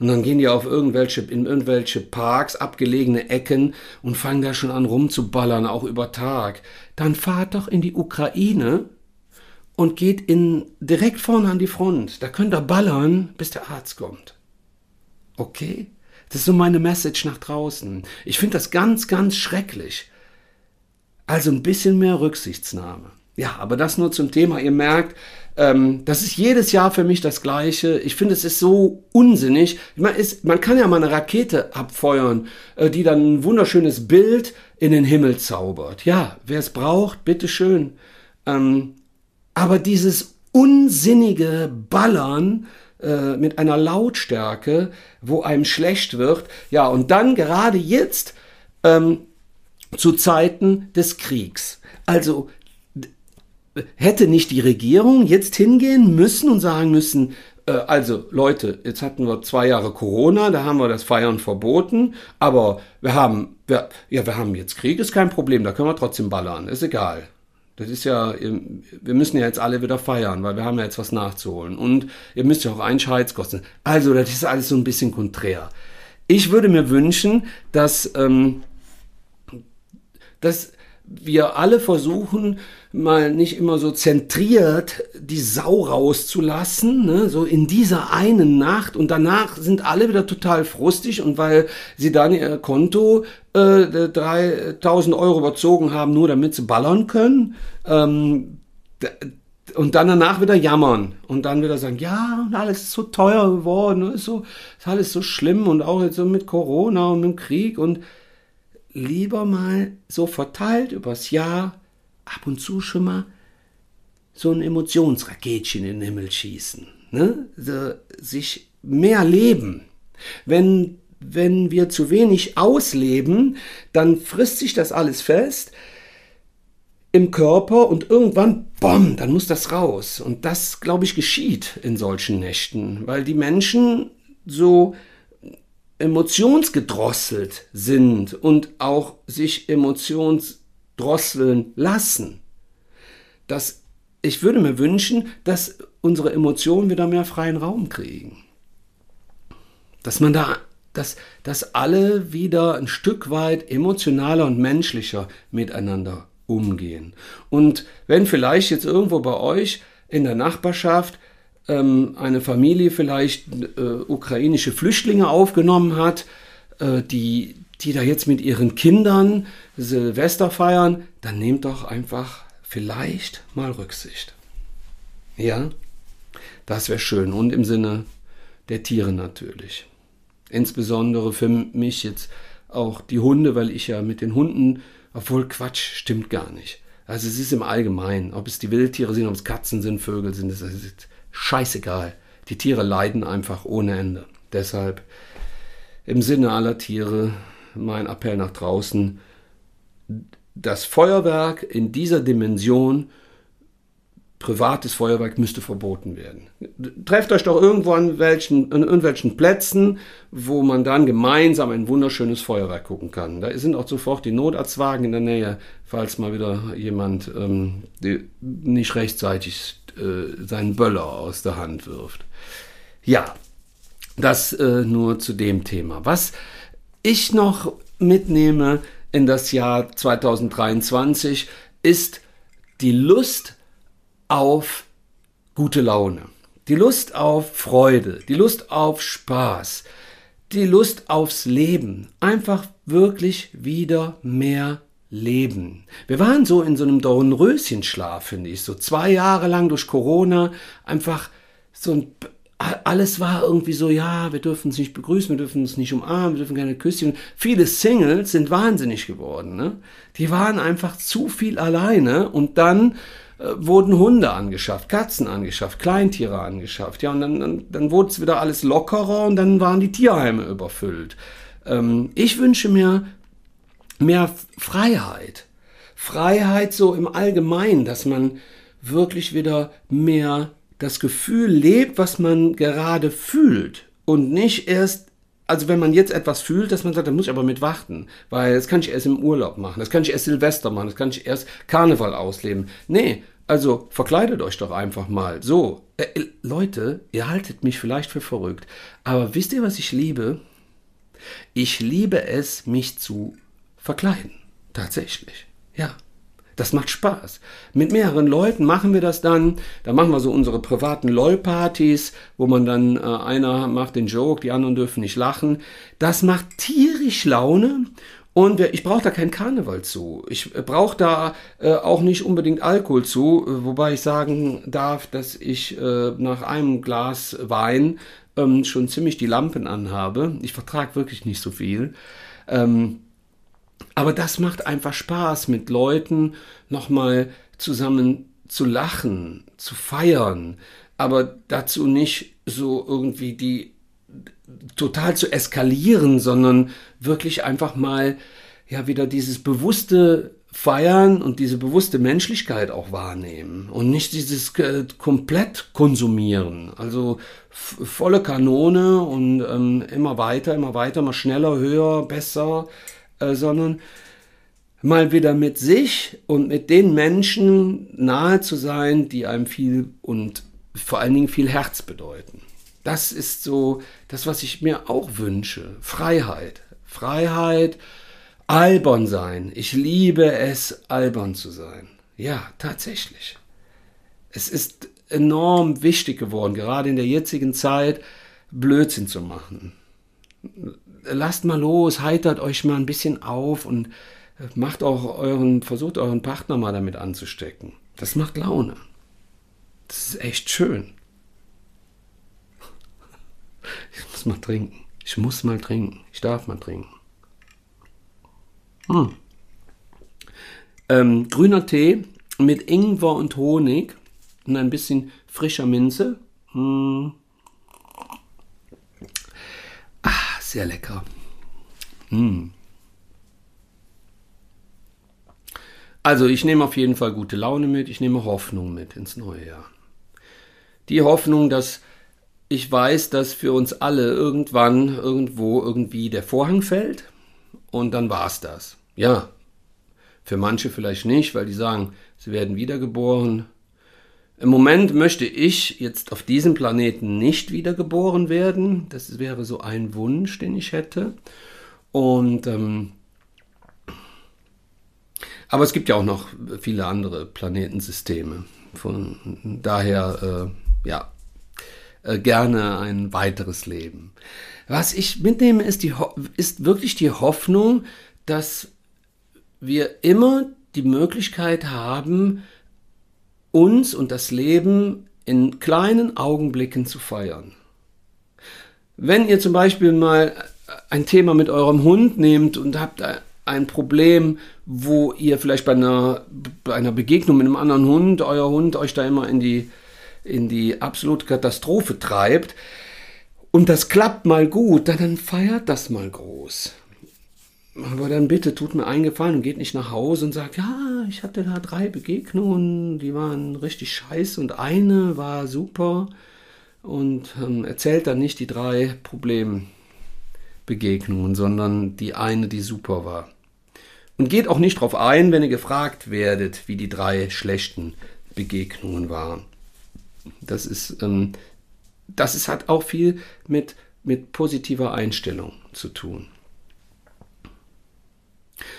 Und dann gehen die auf irgendwelche, in irgendwelche Parks, abgelegene Ecken und fangen da schon an rumzuballern, auch über Tag. Dann fahrt doch in die Ukraine und geht in, direkt vorne an die Front. Da könnt ihr ballern, bis der Arzt kommt. Okay? Das ist so meine Message nach draußen. Ich finde das ganz, ganz schrecklich. Also ein bisschen mehr Rücksichtsnahme. Ja, aber das nur zum Thema. Ihr merkt, ähm, das ist jedes Jahr für mich das Gleiche. Ich finde, es ist so unsinnig. Man, ist, man kann ja mal eine Rakete abfeuern, äh, die dann ein wunderschönes Bild in den Himmel zaubert. Ja, wer es braucht, bitteschön. Ähm, aber dieses unsinnige Ballern äh, mit einer Lautstärke, wo einem schlecht wird, ja, und dann gerade jetzt ähm, zu Zeiten des Kriegs. Also hätte nicht die Regierung jetzt hingehen müssen und sagen müssen, äh, also Leute, jetzt hatten wir zwei Jahre Corona, da haben wir das Feiern verboten, aber wir haben, wir, ja, wir haben jetzt Krieg, ist kein Problem, da können wir trotzdem ballern, ist egal. Das ist ja, wir müssen ja jetzt alle wieder feiern, weil wir haben ja jetzt was nachzuholen. Und ihr müsst ja auch Einschheitskosten. Also, das ist alles so ein bisschen konträr. Ich würde mir wünschen, dass, ähm, dass wir alle versuchen, mal nicht immer so zentriert die Sau rauszulassen, ne? so in dieser einen Nacht. Und danach sind alle wieder total frustig. Und weil sie dann ihr Konto äh, 3000 Euro überzogen haben, nur damit sie ballern können, ähm, und dann danach wieder jammern. Und dann wieder sagen, ja, alles ist so teuer geworden, ist so, ist alles so schlimm. Und auch jetzt so mit Corona und mit dem Krieg. Und lieber mal so verteilt übers Jahr ab und zu schon mal so ein Emotionsraketchen in den Himmel schießen. Ne? So, sich mehr leben. Wenn, wenn wir zu wenig ausleben, dann frisst sich das alles fest im Körper und irgendwann, bom, dann muss das raus. Und das, glaube ich, geschieht in solchen Nächten, weil die Menschen so emotionsgedrosselt sind und auch sich emotionsdrosseln lassen. Das, ich würde mir wünschen, dass unsere Emotionen wieder mehr freien Raum kriegen. Dass man da, dass, dass alle wieder ein Stück weit emotionaler und menschlicher miteinander umgehen. Und wenn vielleicht jetzt irgendwo bei euch in der Nachbarschaft ähm, eine Familie vielleicht äh, ukrainische Flüchtlinge aufgenommen hat, äh, die, die da jetzt mit ihren Kindern Silvester feiern, dann nehmt doch einfach vielleicht mal Rücksicht. Ja, das wäre schön und im Sinne der Tiere natürlich. Insbesondere für mich jetzt auch die Hunde, weil ich ja mit den Hunden, obwohl Quatsch stimmt gar nicht. Also es ist im Allgemeinen, ob es die Wildtiere sind, ob es Katzen sind, Vögel sind, das ist scheißegal. Die Tiere leiden einfach ohne Ende. Deshalb im Sinne aller Tiere mein Appell nach draußen. Das Feuerwerk in dieser Dimension, privates Feuerwerk, müsste verboten werden. Trefft euch doch irgendwo an, welchen, an irgendwelchen Plätzen, wo man dann gemeinsam ein wunderschönes Feuerwerk gucken kann. Da sind auch sofort die Notarztwagen in der Nähe, falls mal wieder jemand ähm, nicht rechtzeitig äh, seinen Böller aus der Hand wirft. Ja, das äh, nur zu dem Thema. Was ich noch mitnehme in das Jahr 2023 ist die Lust auf gute Laune. die Lust auf Freude, die Lust auf Spaß, die Lust aufs Leben. Einfach wirklich wieder mehr Leben. Wir waren so in so einem Dornröschenschlaf, finde ich, so zwei Jahre lang durch Corona, einfach so ein alles war irgendwie so, ja, wir dürfen uns nicht begrüßen, wir dürfen uns nicht umarmen, wir dürfen keine Küsschen. Viele Singles sind wahnsinnig geworden. Ne? Die waren einfach zu viel alleine und dann wurden Hunde angeschafft, Katzen angeschafft, Kleintiere angeschafft. Ja, und dann, dann, dann wurde es wieder alles lockerer und dann waren die Tierheime überfüllt. Ähm, ich wünsche mir mehr Freiheit. Freiheit so im Allgemeinen, dass man wirklich wieder mehr das Gefühl lebt, was man gerade fühlt und nicht erst, also wenn man jetzt etwas fühlt, dass man sagt, da muss ich aber mit warten, weil das kann ich erst im Urlaub machen, das kann ich erst Silvester machen, das kann ich erst Karneval ausleben. Nee, also verkleidet euch doch einfach mal. So, äh, Leute, ihr haltet mich vielleicht für verrückt, aber wisst ihr, was ich liebe? Ich liebe es, mich zu verkleiden. Tatsächlich. Ja. Das macht Spaß. Mit mehreren Leuten machen wir das dann. Da machen wir so unsere privaten LOL-Partys, wo man dann äh, einer macht den Joke, die anderen dürfen nicht lachen. Das macht tierisch Laune. Und ich brauche da keinen Karneval zu. Ich äh, brauche da äh, auch nicht unbedingt Alkohol zu, äh, wobei ich sagen darf, dass ich äh, nach einem Glas Wein ähm, schon ziemlich die Lampen anhabe. Ich vertrage wirklich nicht so viel. Ähm, aber das macht einfach Spaß, mit Leuten nochmal zusammen zu lachen, zu feiern, aber dazu nicht so irgendwie die total zu eskalieren, sondern wirklich einfach mal ja wieder dieses bewusste Feiern und diese bewusste Menschlichkeit auch wahrnehmen und nicht dieses äh, komplett konsumieren. Also volle Kanone und ähm, immer weiter, immer weiter, mal schneller, höher, besser. Äh, sondern mal wieder mit sich und mit den Menschen nahe zu sein, die einem viel und vor allen Dingen viel Herz bedeuten. Das ist so das, was ich mir auch wünsche. Freiheit. Freiheit, albern sein. Ich liebe es, albern zu sein. Ja, tatsächlich. Es ist enorm wichtig geworden, gerade in der jetzigen Zeit, Blödsinn zu machen lasst mal los, heitert euch mal ein bisschen auf und macht auch euren, versucht euren Partner mal damit anzustecken. Das macht Laune. Das ist echt schön. Ich muss mal trinken. Ich muss mal trinken. Ich darf mal trinken. Hm. Ähm, grüner Tee mit Ingwer und Honig und ein bisschen frischer Minze. Hm. Sehr lecker. Mm. Also ich nehme auf jeden Fall gute Laune mit, ich nehme Hoffnung mit ins neue Jahr. Die Hoffnung, dass ich weiß, dass für uns alle irgendwann, irgendwo, irgendwie der Vorhang fällt und dann war es das. Ja, für manche vielleicht nicht, weil die sagen, sie werden wiedergeboren, im Moment möchte ich jetzt auf diesem Planeten nicht wiedergeboren werden. Das wäre so ein Wunsch, den ich hätte. Und ähm, aber es gibt ja auch noch viele andere Planetensysteme. Von daher, äh, ja, äh, gerne ein weiteres Leben. Was ich mitnehme, ist, die, ist wirklich die Hoffnung, dass wir immer die Möglichkeit haben, uns und das Leben in kleinen Augenblicken zu feiern. Wenn ihr zum Beispiel mal ein Thema mit eurem Hund nehmt und habt ein Problem, wo ihr vielleicht bei einer, bei einer Begegnung mit einem anderen Hund, euer Hund euch da immer in die, in die absolute Katastrophe treibt, und das klappt mal gut, dann feiert das mal groß. Aber dann bitte tut mir eingefallen und geht nicht nach Hause und sagt, ja, ich hatte da drei Begegnungen, die waren richtig scheiße und eine war super und ähm, erzählt dann nicht die drei Problembegegnungen, sondern die eine, die super war. Und geht auch nicht darauf ein, wenn ihr gefragt werdet, wie die drei schlechten Begegnungen waren. Das ist, ähm, das ist, hat auch viel mit, mit positiver Einstellung zu tun.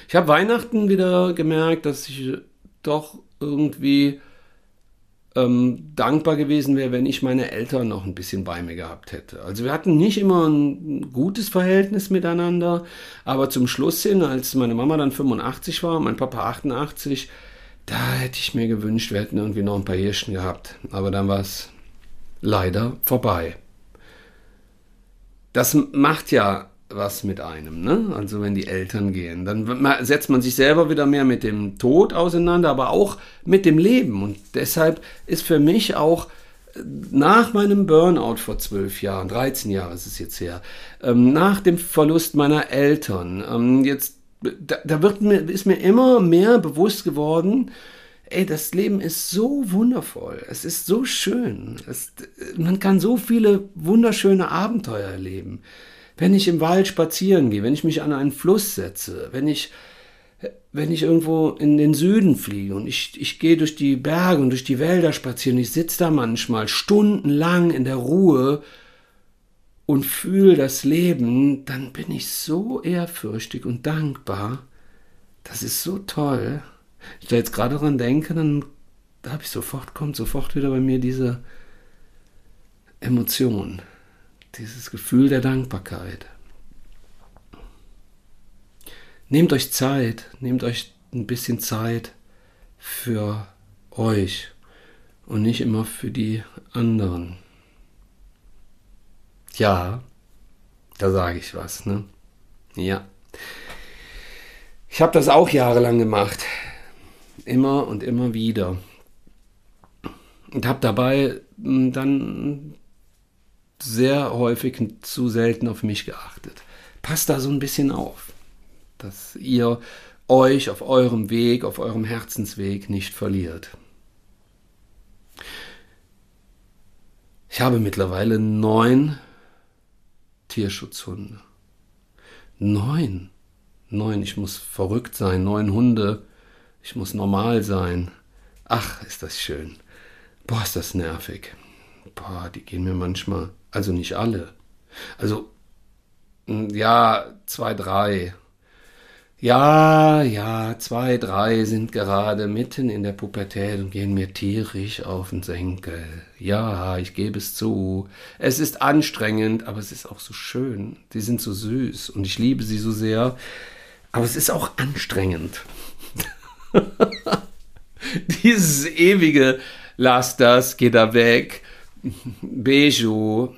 Ich habe Weihnachten wieder gemerkt, dass ich doch irgendwie ähm, dankbar gewesen wäre, wenn ich meine Eltern noch ein bisschen bei mir gehabt hätte. Also wir hatten nicht immer ein gutes Verhältnis miteinander, aber zum Schluss hin, als meine Mama dann 85 war, mein Papa 88, da hätte ich mir gewünscht, wir hätten irgendwie noch ein paar Hirschen gehabt. Aber dann war es leider vorbei. Das macht ja was mit einem, ne? Also wenn die Eltern gehen, dann setzt man sich selber wieder mehr mit dem Tod auseinander, aber auch mit dem Leben. Und deshalb ist für mich auch äh, nach meinem Burnout vor zwölf Jahren, 13 Jahre ist es jetzt her, ähm, nach dem Verlust meiner Eltern, ähm, jetzt, da, da wird mir, ist mir immer mehr bewusst geworden, ey, das Leben ist so wundervoll, es ist so schön, es, man kann so viele wunderschöne Abenteuer erleben. Wenn ich im Wald spazieren gehe, wenn ich mich an einen Fluss setze, wenn ich, wenn ich irgendwo in den Süden fliege und ich, ich gehe durch die Berge und durch die Wälder spazieren, ich sitze da manchmal stundenlang in der Ruhe und fühle das Leben, dann bin ich so ehrfürchtig und dankbar. Das ist so toll. Ich da jetzt gerade dran denke, dann habe ich sofort, kommt sofort wieder bei mir diese Emotion dieses Gefühl der Dankbarkeit. Nehmt euch Zeit, nehmt euch ein bisschen Zeit für euch und nicht immer für die anderen. Ja, da sage ich was, ne? Ja. Ich habe das auch jahrelang gemacht. Immer und immer wieder. Und habe dabei hm, dann sehr häufig zu selten auf mich geachtet. Passt da so ein bisschen auf, dass ihr euch auf eurem Weg, auf eurem Herzensweg nicht verliert. Ich habe mittlerweile neun Tierschutzhunde. Neun. Neun. Ich muss verrückt sein. Neun Hunde. Ich muss normal sein. Ach, ist das schön. Boah, ist das nervig. Boah, die gehen mir manchmal also nicht alle. Also, ja, zwei, drei. Ja, ja, zwei, drei sind gerade mitten in der Pubertät und gehen mir tierisch auf den Senkel. Ja, ich gebe es zu. Es ist anstrengend, aber es ist auch so schön. Die sind so süß und ich liebe sie so sehr. Aber es ist auch anstrengend. Dieses ewige Lass das, geh da weg Beju,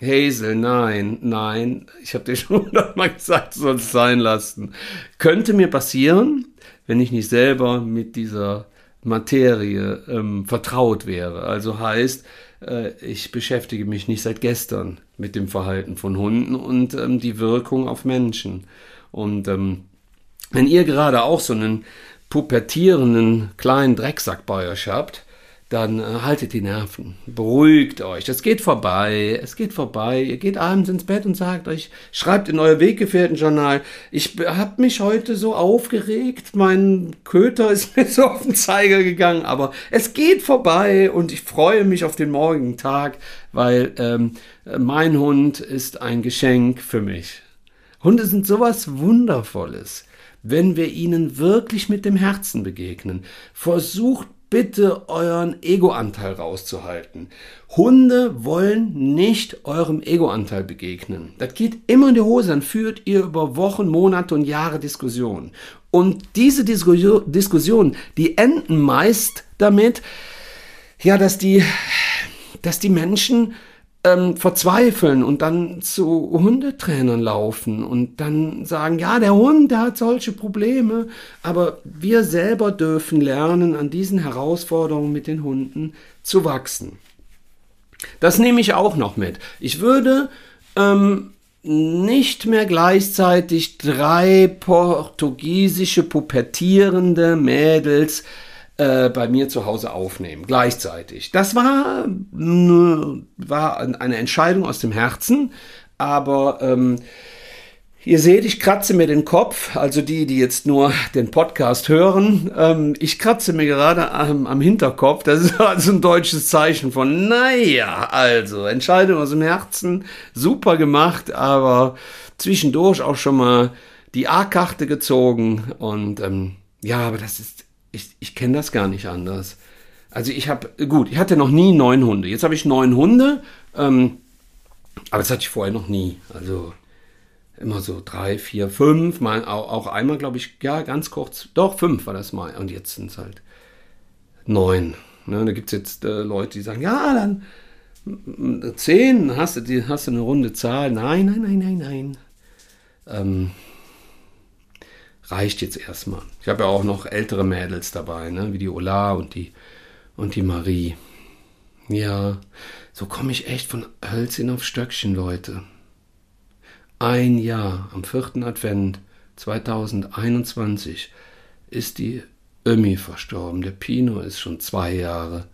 Hazel, nein, nein, ich habe dir schon hundertmal gesagt, es sein lassen. Könnte mir passieren, wenn ich nicht selber mit dieser Materie ähm, vertraut wäre. Also heißt, äh, ich beschäftige mich nicht seit gestern mit dem Verhalten von Hunden und ähm, die Wirkung auf Menschen. Und ähm, wenn ihr gerade auch so einen pubertierenden kleinen Drecksack bei euch habt, dann äh, haltet die Nerven, beruhigt euch, es geht vorbei, es geht vorbei, ihr geht abends ins Bett und sagt euch, schreibt in euer Weggefährtenjournal, ich habe mich heute so aufgeregt, mein Köter ist mir so auf den Zeiger gegangen, aber es geht vorbei und ich freue mich auf den morgigen Tag, weil ähm, mein Hund ist ein Geschenk für mich. Hunde sind sowas Wundervolles wenn wir ihnen wirklich mit dem Herzen begegnen. Versucht bitte euren Egoanteil rauszuhalten. Hunde wollen nicht eurem Egoanteil begegnen. Das geht immer in die Hose, dann führt ihr über Wochen, Monate und Jahre Diskussionen. Und diese Diskussionen, die enden meist damit, ja, dass die, dass die Menschen ähm, verzweifeln und dann zu Hundetrainern laufen und dann sagen, ja, der Hund, der hat solche Probleme, aber wir selber dürfen lernen, an diesen Herausforderungen mit den Hunden zu wachsen. Das nehme ich auch noch mit. Ich würde ähm, nicht mehr gleichzeitig drei portugiesische pubertierende Mädels äh, bei mir zu Hause aufnehmen, gleichzeitig. Das war, war eine Entscheidung aus dem Herzen, aber ähm, Ihr seht, ich kratze mir den Kopf, also die, die jetzt nur den Podcast hören. Ähm, ich kratze mir gerade am, am, Hinterkopf. Das ist also ein deutsches Zeichen von, naja, also Entscheidung aus dem Herzen, super gemacht, aber zwischendurch auch schon mal die A-Karte gezogen. Und ähm, ja, aber das ist ich, ich kenne das gar nicht anders. Also ich habe, gut, ich hatte noch nie neun Hunde. Jetzt habe ich neun Hunde, ähm, aber das hatte ich vorher noch nie. Also immer so drei, vier, fünf, mal auch, auch einmal, glaube ich, ja, ganz kurz, doch, fünf war das mal. Und jetzt sind es halt neun. Ne, da gibt es jetzt äh, Leute, die sagen, ja, dann zehn, hast du, die, hast du eine runde Zahl. Nein, nein, nein, nein, nein. Ähm, reicht jetzt erstmal. Ich habe ja auch noch ältere Mädels dabei, ne, wie die Ola und die, und die Marie. Ja, so komme ich echt von Hölzchen auf Stöckchen, Leute. Ein Jahr am vierten Advent 2021 ist die Ömi verstorben. Der Pino ist schon zwei Jahre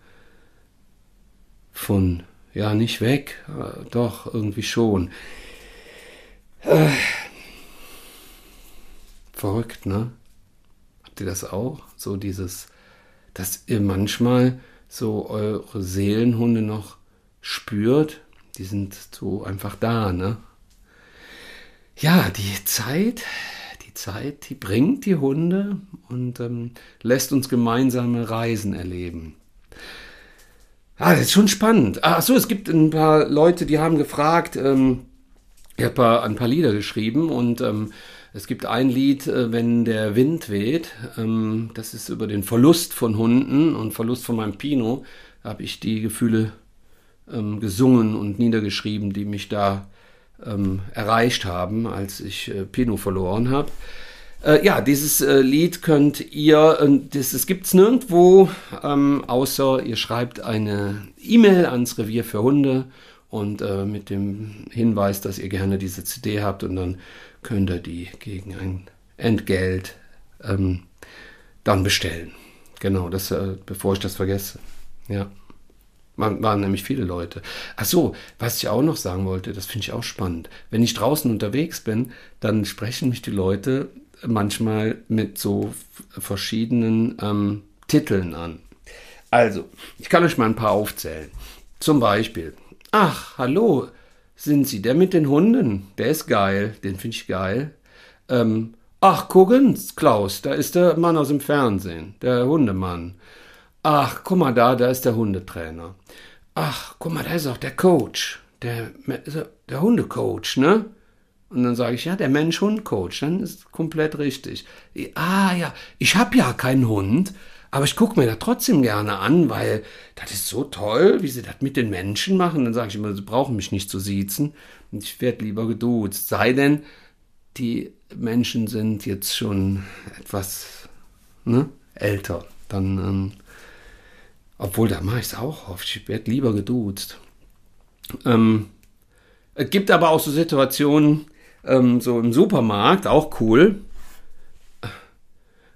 von, ja, nicht weg, äh, doch, irgendwie schon. Verrückt, ne? Habt ihr das auch? So dieses, dass ihr manchmal so eure Seelenhunde noch spürt, die sind so einfach da, ne? Ja, die Zeit, die Zeit, die bringt die Hunde und ähm, lässt uns gemeinsame Reisen erleben. Ah, das ist schon spannend. Ach so, es gibt ein paar Leute, die haben gefragt, ähm, ich habe ein paar Lieder geschrieben und ähm, es gibt ein Lied, äh, wenn der Wind weht. Ähm, das ist über den Verlust von Hunden und Verlust von meinem Pino. Da habe ich die Gefühle ähm, gesungen und niedergeschrieben, die mich da ähm, erreicht haben, als ich äh, Pino verloren habe. Äh, ja, dieses Lied könnt ihr, das, gibt es nirgendwo, außer ihr schreibt eine E-Mail ans Revier für Hunde und mit dem Hinweis, dass ihr gerne diese CD habt und dann könnt ihr die gegen ein Entgelt ähm, dann bestellen. Genau, das, äh, bevor ich das vergesse. Ja. Man, waren nämlich viele Leute. Ach so, was ich auch noch sagen wollte, das finde ich auch spannend. Wenn ich draußen unterwegs bin, dann sprechen mich die Leute manchmal mit so verschiedenen ähm, Titeln an. Also, ich kann euch mal ein paar aufzählen. Zum Beispiel, ach, hallo, sind Sie der mit den Hunden? Der ist geil, den finde ich geil. Ähm, ach, gucken, Klaus, da ist der Mann aus dem Fernsehen, der Hundemann. Ach, guck mal da, da ist der Hundetrainer. Ach, guck mal, da ist auch der Coach, der, der Hundecoach, ne? Und dann sage ich, ja, der Mensch-Hund-Coach, dann ist komplett richtig. Ah ja, ich habe ja keinen Hund, aber ich gucke mir das trotzdem gerne an, weil das ist so toll, wie sie das mit den Menschen machen. Dann sage ich immer, sie brauchen mich nicht zu siezen. Und ich werde lieber geduzt. Sei denn, die Menschen sind jetzt schon etwas ne, älter. Dann, ähm, obwohl, da mache ich es auch oft. Ich werde lieber geduzt. Ähm, es gibt aber auch so Situationen, ähm, so im Supermarkt, auch cool.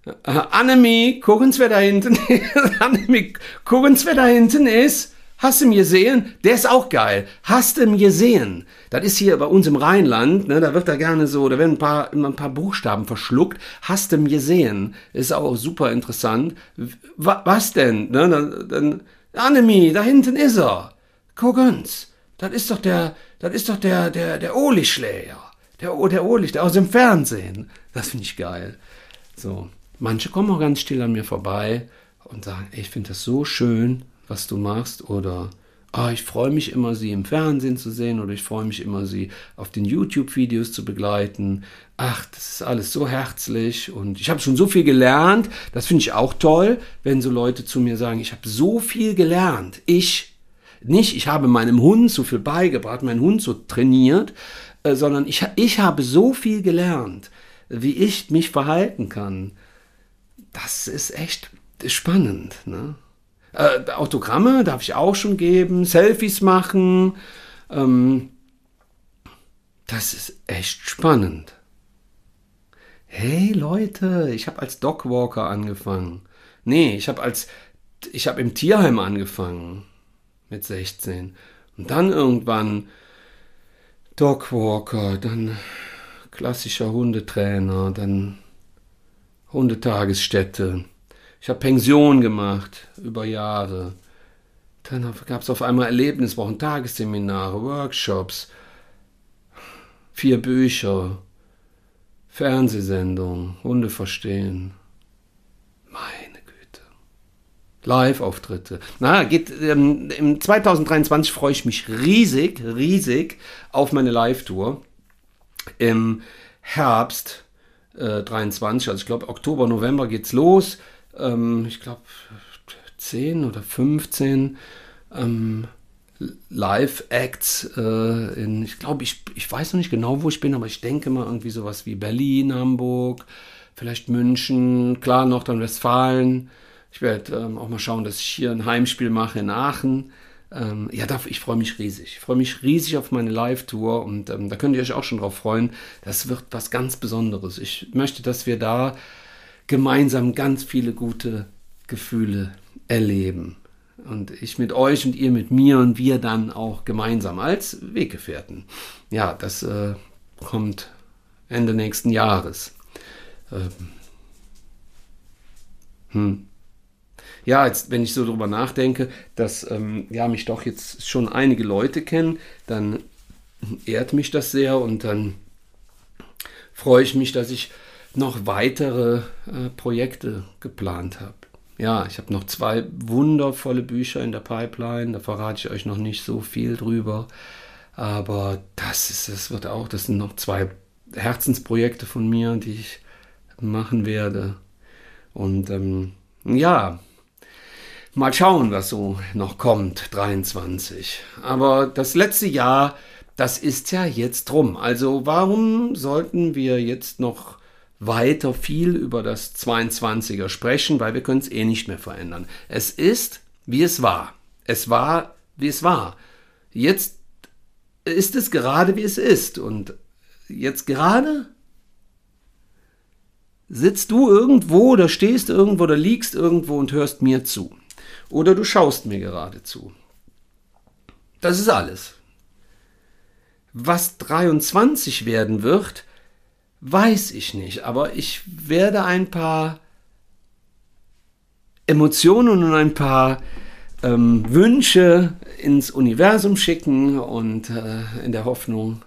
Äh, Annemie, gucken wer da hinten ist. Annemie, gucken wer da hinten ist. Hast du mir gesehen? Der ist auch geil. Hast du mir gesehen? Das ist hier bei uns im Rheinland, ne, da wird da gerne so, da werden ein paar, immer ein paar Buchstaben verschluckt. Hast du mir gesehen? Ist auch super interessant. W was denn? Ne, dann, dann, Annemie, da hinten ist er. Gucken's. Das ist doch der, das ist doch der, der, der Oli-Schläger. Der, der Oli, der aus dem Fernsehen. Das finde ich geil. So. Manche kommen auch ganz still an mir vorbei und sagen, ich finde das so schön, was du machst oder oh, ich freue mich immer, sie im Fernsehen zu sehen oder ich freue mich immer, sie auf den YouTube-Videos zu begleiten. Ach, das ist alles so herzlich und ich habe schon so viel gelernt. Das finde ich auch toll, wenn so Leute zu mir sagen, ich habe so viel gelernt. Ich nicht, ich habe meinem Hund so viel beigebracht, meinen Hund so trainiert, äh, sondern ich, ich habe so viel gelernt, wie ich mich verhalten kann. Das ist echt spannend. Ne? Äh, Autogramme darf ich auch schon geben, Selfies machen. Ähm, das ist echt spannend. Hey Leute, ich habe als Dogwalker angefangen. Nee, ich habe als ich habe im Tierheim angefangen mit 16 und dann irgendwann Dogwalker, dann klassischer Hundetrainer, dann Hundetagesstätte. Ich habe Pension gemacht über Jahre. Dann gab es auf einmal Erlebniswochen, Tagesseminare, Workshops, vier Bücher, Fernsehsendungen, Hunde verstehen. Meine Güte. Live-Auftritte. Na, geht ähm, im 2023 freue ich mich riesig, riesig auf meine Live-Tour. Im Herbst äh, 23, also ich glaube Oktober, November geht's los. Ähm, ich glaube 10 oder 15 ähm, Live-Acts äh, in, ich glaube, ich, ich weiß noch nicht genau, wo ich bin, aber ich denke mal irgendwie sowas wie Berlin, Hamburg, vielleicht München, klar Nordrhein-Westfalen. Ich werde ähm, auch mal schauen, dass ich hier ein Heimspiel mache in Aachen. Ähm, ja, da, ich freue mich riesig. Ich freue mich riesig auf meine Live-Tour und ähm, da könnt ihr euch auch schon drauf freuen. Das wird was ganz Besonderes. Ich möchte, dass wir da gemeinsam ganz viele gute Gefühle erleben. Und ich mit euch und ihr mit mir und wir dann auch gemeinsam als Weggefährten. Ja, das äh, kommt Ende nächsten Jahres. Ähm. Hm. Ja, jetzt, wenn ich so drüber nachdenke, dass ähm, ja, mich doch jetzt schon einige Leute kennen, dann ehrt mich das sehr und dann freue ich mich, dass ich noch weitere äh, Projekte geplant habe. Ja, ich habe noch zwei wundervolle Bücher in der Pipeline, da verrate ich euch noch nicht so viel drüber. Aber das ist, das wird auch, das sind noch zwei Herzensprojekte von mir, die ich machen werde. Und ähm, ja, mal schauen, was so noch kommt, 23. Aber das letzte Jahr, das ist ja jetzt rum. Also warum sollten wir jetzt noch weiter viel über das 22er sprechen, weil wir können es eh nicht mehr verändern. Es ist, wie es war. Es war, wie es war. Jetzt ist es gerade, wie es ist. Und jetzt gerade sitzt du irgendwo oder stehst irgendwo oder liegst irgendwo und hörst mir zu. Oder du schaust mir gerade zu. Das ist alles. Was 23 werden wird, weiß ich nicht, aber ich werde ein paar Emotionen und ein paar ähm, Wünsche ins Universum schicken und äh, in der Hoffnung,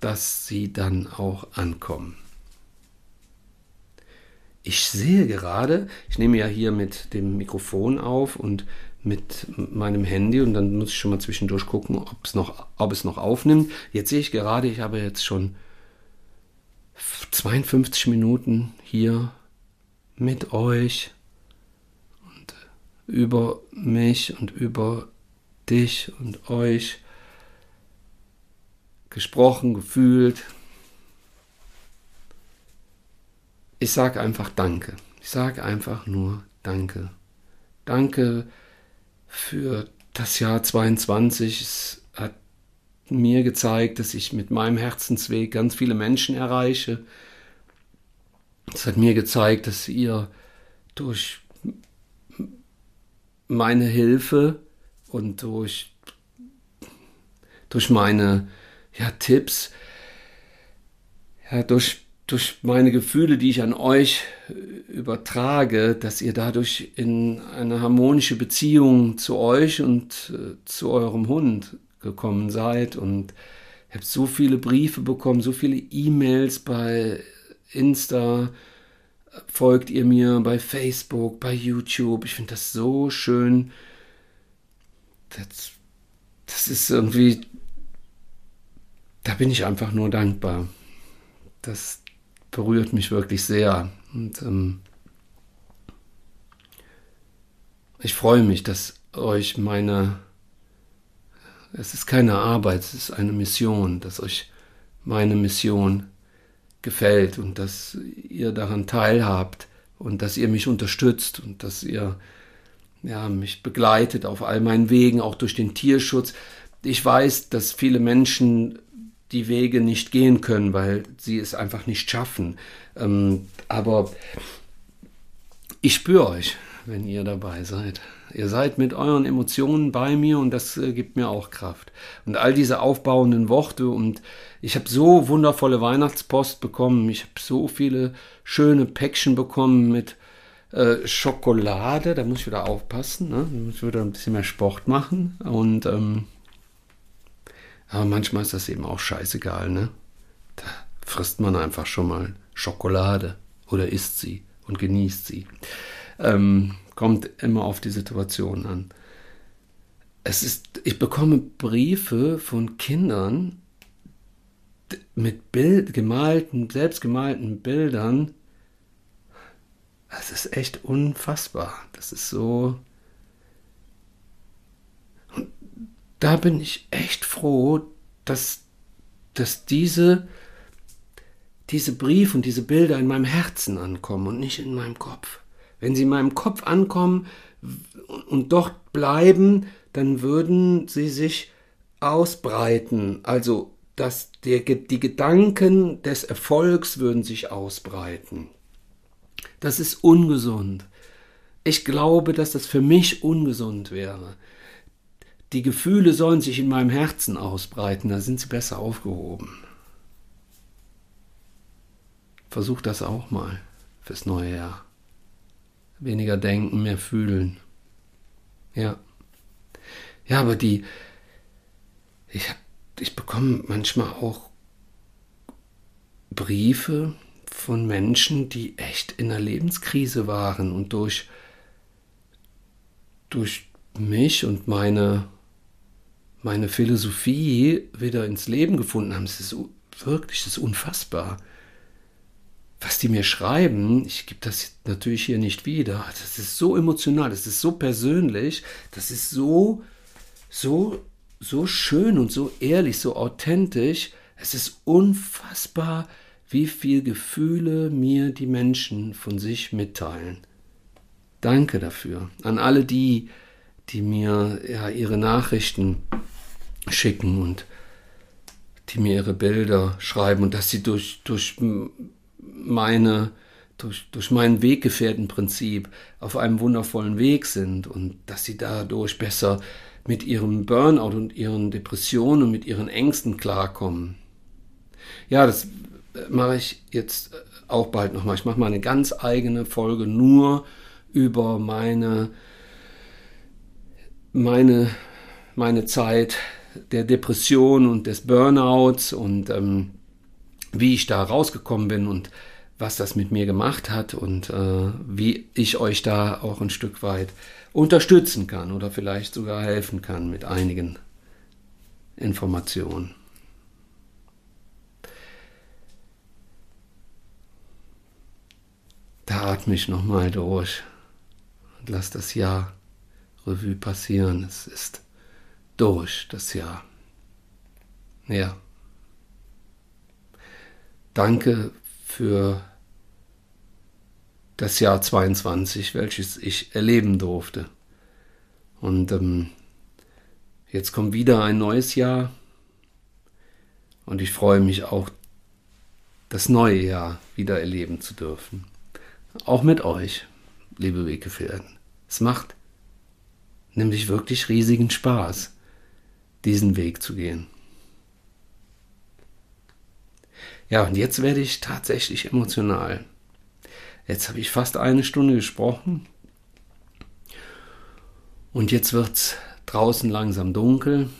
dass sie dann auch ankommen. Ich sehe gerade, ich nehme ja hier mit dem Mikrofon auf und mit meinem Handy und dann muss ich schon mal zwischendurch gucken, ob es noch, ob es noch aufnimmt. Jetzt sehe ich gerade, ich habe jetzt schon 52 Minuten hier mit euch und über mich und über dich und euch gesprochen, gefühlt. Ich sage einfach Danke. Ich sage einfach nur Danke. Danke für das Jahr 22. Es hat mir gezeigt, dass ich mit meinem Herzensweg ganz viele Menschen erreiche. Es hat mir gezeigt, dass ihr durch meine Hilfe und durch, durch meine ja, Tipps, ja, durch, durch meine Gefühle, die ich an euch übertrage, dass ihr dadurch in eine harmonische Beziehung zu euch und äh, zu eurem Hund gekommen seid und ich habe so viele Briefe bekommen, so viele E-Mails bei Insta, folgt ihr mir bei Facebook, bei YouTube. Ich finde das so schön. Das, das ist irgendwie, da bin ich einfach nur dankbar. Das berührt mich wirklich sehr. Und ähm, ich freue mich, dass euch meine es ist keine Arbeit, es ist eine Mission, dass euch meine Mission gefällt und dass ihr daran teilhabt und dass ihr mich unterstützt und dass ihr ja, mich begleitet auf all meinen Wegen, auch durch den Tierschutz. Ich weiß, dass viele Menschen die Wege nicht gehen können, weil sie es einfach nicht schaffen. Ähm, aber ich spüre euch, wenn ihr dabei seid. Ihr seid mit euren Emotionen bei mir und das äh, gibt mir auch Kraft. Und all diese aufbauenden Worte und ich habe so wundervolle Weihnachtspost bekommen. Ich habe so viele schöne Päckchen bekommen mit äh, Schokolade. Da muss ich wieder aufpassen. Ne? Da muss ich wieder ein bisschen mehr Sport machen. Und ähm, aber manchmal ist das eben auch scheißegal. Ne? Da frisst man einfach schon mal Schokolade oder isst sie und genießt sie. Ähm, Kommt immer auf die Situation an. Es ist, ich bekomme Briefe von Kindern mit Bild, gemalten, selbstgemalten Bildern. Das ist echt unfassbar. Das ist so. Und da bin ich echt froh, dass, dass diese, diese Briefe und diese Bilder in meinem Herzen ankommen und nicht in meinem Kopf. Wenn sie in meinem Kopf ankommen und dort bleiben, dann würden sie sich ausbreiten. Also dass der, die Gedanken des Erfolgs würden sich ausbreiten. Das ist ungesund. Ich glaube, dass das für mich ungesund wäre. Die Gefühle sollen sich in meinem Herzen ausbreiten, da sind sie besser aufgehoben. Versuch das auch mal fürs neue Jahr. Weniger denken, mehr fühlen. Ja. Ja, aber die. Ich, ich bekomme manchmal auch Briefe von Menschen, die echt in einer Lebenskrise waren und durch, durch mich und meine, meine Philosophie wieder ins Leben gefunden haben. Es ist wirklich es ist unfassbar was die mir schreiben, ich gebe das natürlich hier nicht wieder, das ist so emotional, das ist so persönlich, das ist so, so, so schön und so ehrlich, so authentisch. Es ist unfassbar, wie viel Gefühle mir die Menschen von sich mitteilen. Danke dafür. An alle die, die mir ja, ihre Nachrichten schicken und die mir ihre Bilder schreiben und dass sie durch, durch meine, durch, durch mein Weggefährtenprinzip auf einem wundervollen Weg sind und dass sie dadurch besser mit ihrem Burnout und ihren Depressionen und mit ihren Ängsten klarkommen. Ja, das mache ich jetzt auch bald nochmal. Ich mache mal eine ganz eigene Folge nur über meine, meine, meine Zeit der Depression und des Burnouts und ähm, wie ich da rausgekommen bin und was das mit mir gemacht hat und äh, wie ich euch da auch ein Stück weit unterstützen kann oder vielleicht sogar helfen kann mit einigen Informationen. Da atme ich nochmal durch und lass das Jahr Revue passieren. Es ist durch das Jahr. Ja. Danke für das Jahr 22, welches ich erleben durfte. Und ähm, jetzt kommt wieder ein neues Jahr und ich freue mich auch, das neue Jahr wieder erleben zu dürfen. Auch mit euch, liebe Weggefährten. Es macht nämlich wirklich riesigen Spaß, diesen Weg zu gehen. Ja, und jetzt werde ich tatsächlich emotional. Jetzt habe ich fast eine Stunde gesprochen. Und jetzt wird es draußen langsam dunkel.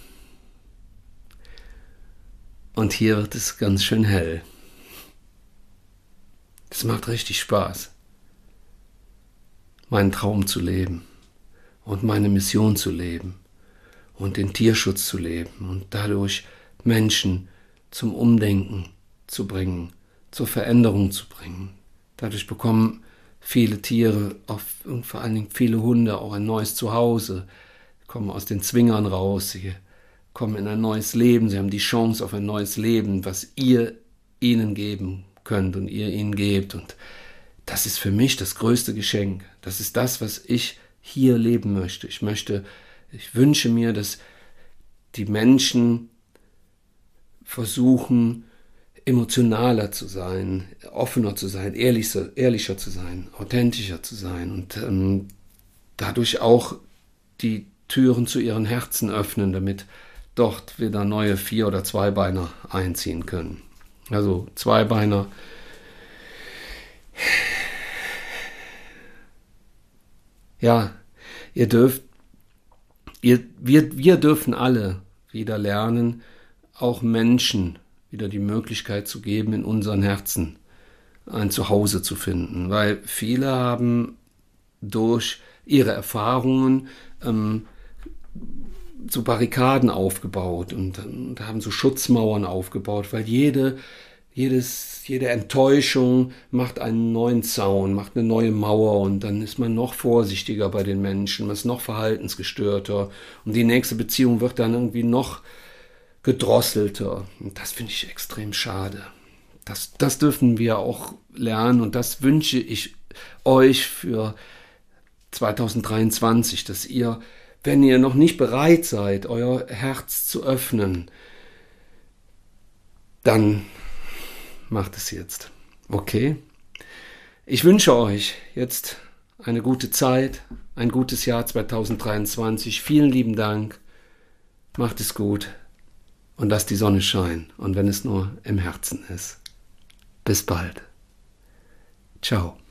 Und hier wird es ganz schön hell. Es macht richtig Spaß, meinen Traum zu leben und meine Mission zu leben und den Tierschutz zu leben und dadurch Menschen zum Umdenken zu bringen, zur Veränderung zu bringen. Dadurch bekommen viele Tiere, und vor allen Dingen viele Hunde, auch ein neues Zuhause, kommen aus den Zwingern raus, sie kommen in ein neues Leben, sie haben die Chance auf ein neues Leben, was ihr ihnen geben könnt und ihr ihnen gebt. Und das ist für mich das größte Geschenk. Das ist das, was ich hier leben möchte. Ich möchte, ich wünsche mir, dass die Menschen versuchen, emotionaler zu sein, offener zu sein, ehrlicher, ehrlicher zu sein, authentischer zu sein und ähm, dadurch auch die Türen zu ihren Herzen öffnen, damit dort wieder neue Vier- oder Zweibeiner einziehen können. Also Zweibeiner. Ja, ihr dürft, ihr, wir, wir dürfen alle wieder lernen, auch Menschen wieder die Möglichkeit zu geben, in unseren Herzen ein Zuhause zu finden. Weil viele haben durch ihre Erfahrungen ähm, so Barrikaden aufgebaut und, und haben so Schutzmauern aufgebaut, weil jede, jedes, jede Enttäuschung macht einen neuen Zaun, macht eine neue Mauer und dann ist man noch vorsichtiger bei den Menschen, man ist noch verhaltensgestörter und die nächste Beziehung wird dann irgendwie noch gedrosselter. Und das finde ich extrem schade. Das, das dürfen wir auch lernen und das wünsche ich euch für 2023, dass ihr, wenn ihr noch nicht bereit seid, euer Herz zu öffnen, dann macht es jetzt. Okay? Ich wünsche euch jetzt eine gute Zeit, ein gutes Jahr 2023. Vielen lieben Dank. Macht es gut und lasst die Sonne scheinen. Und wenn es nur im Herzen ist. Bis bald. Ciao.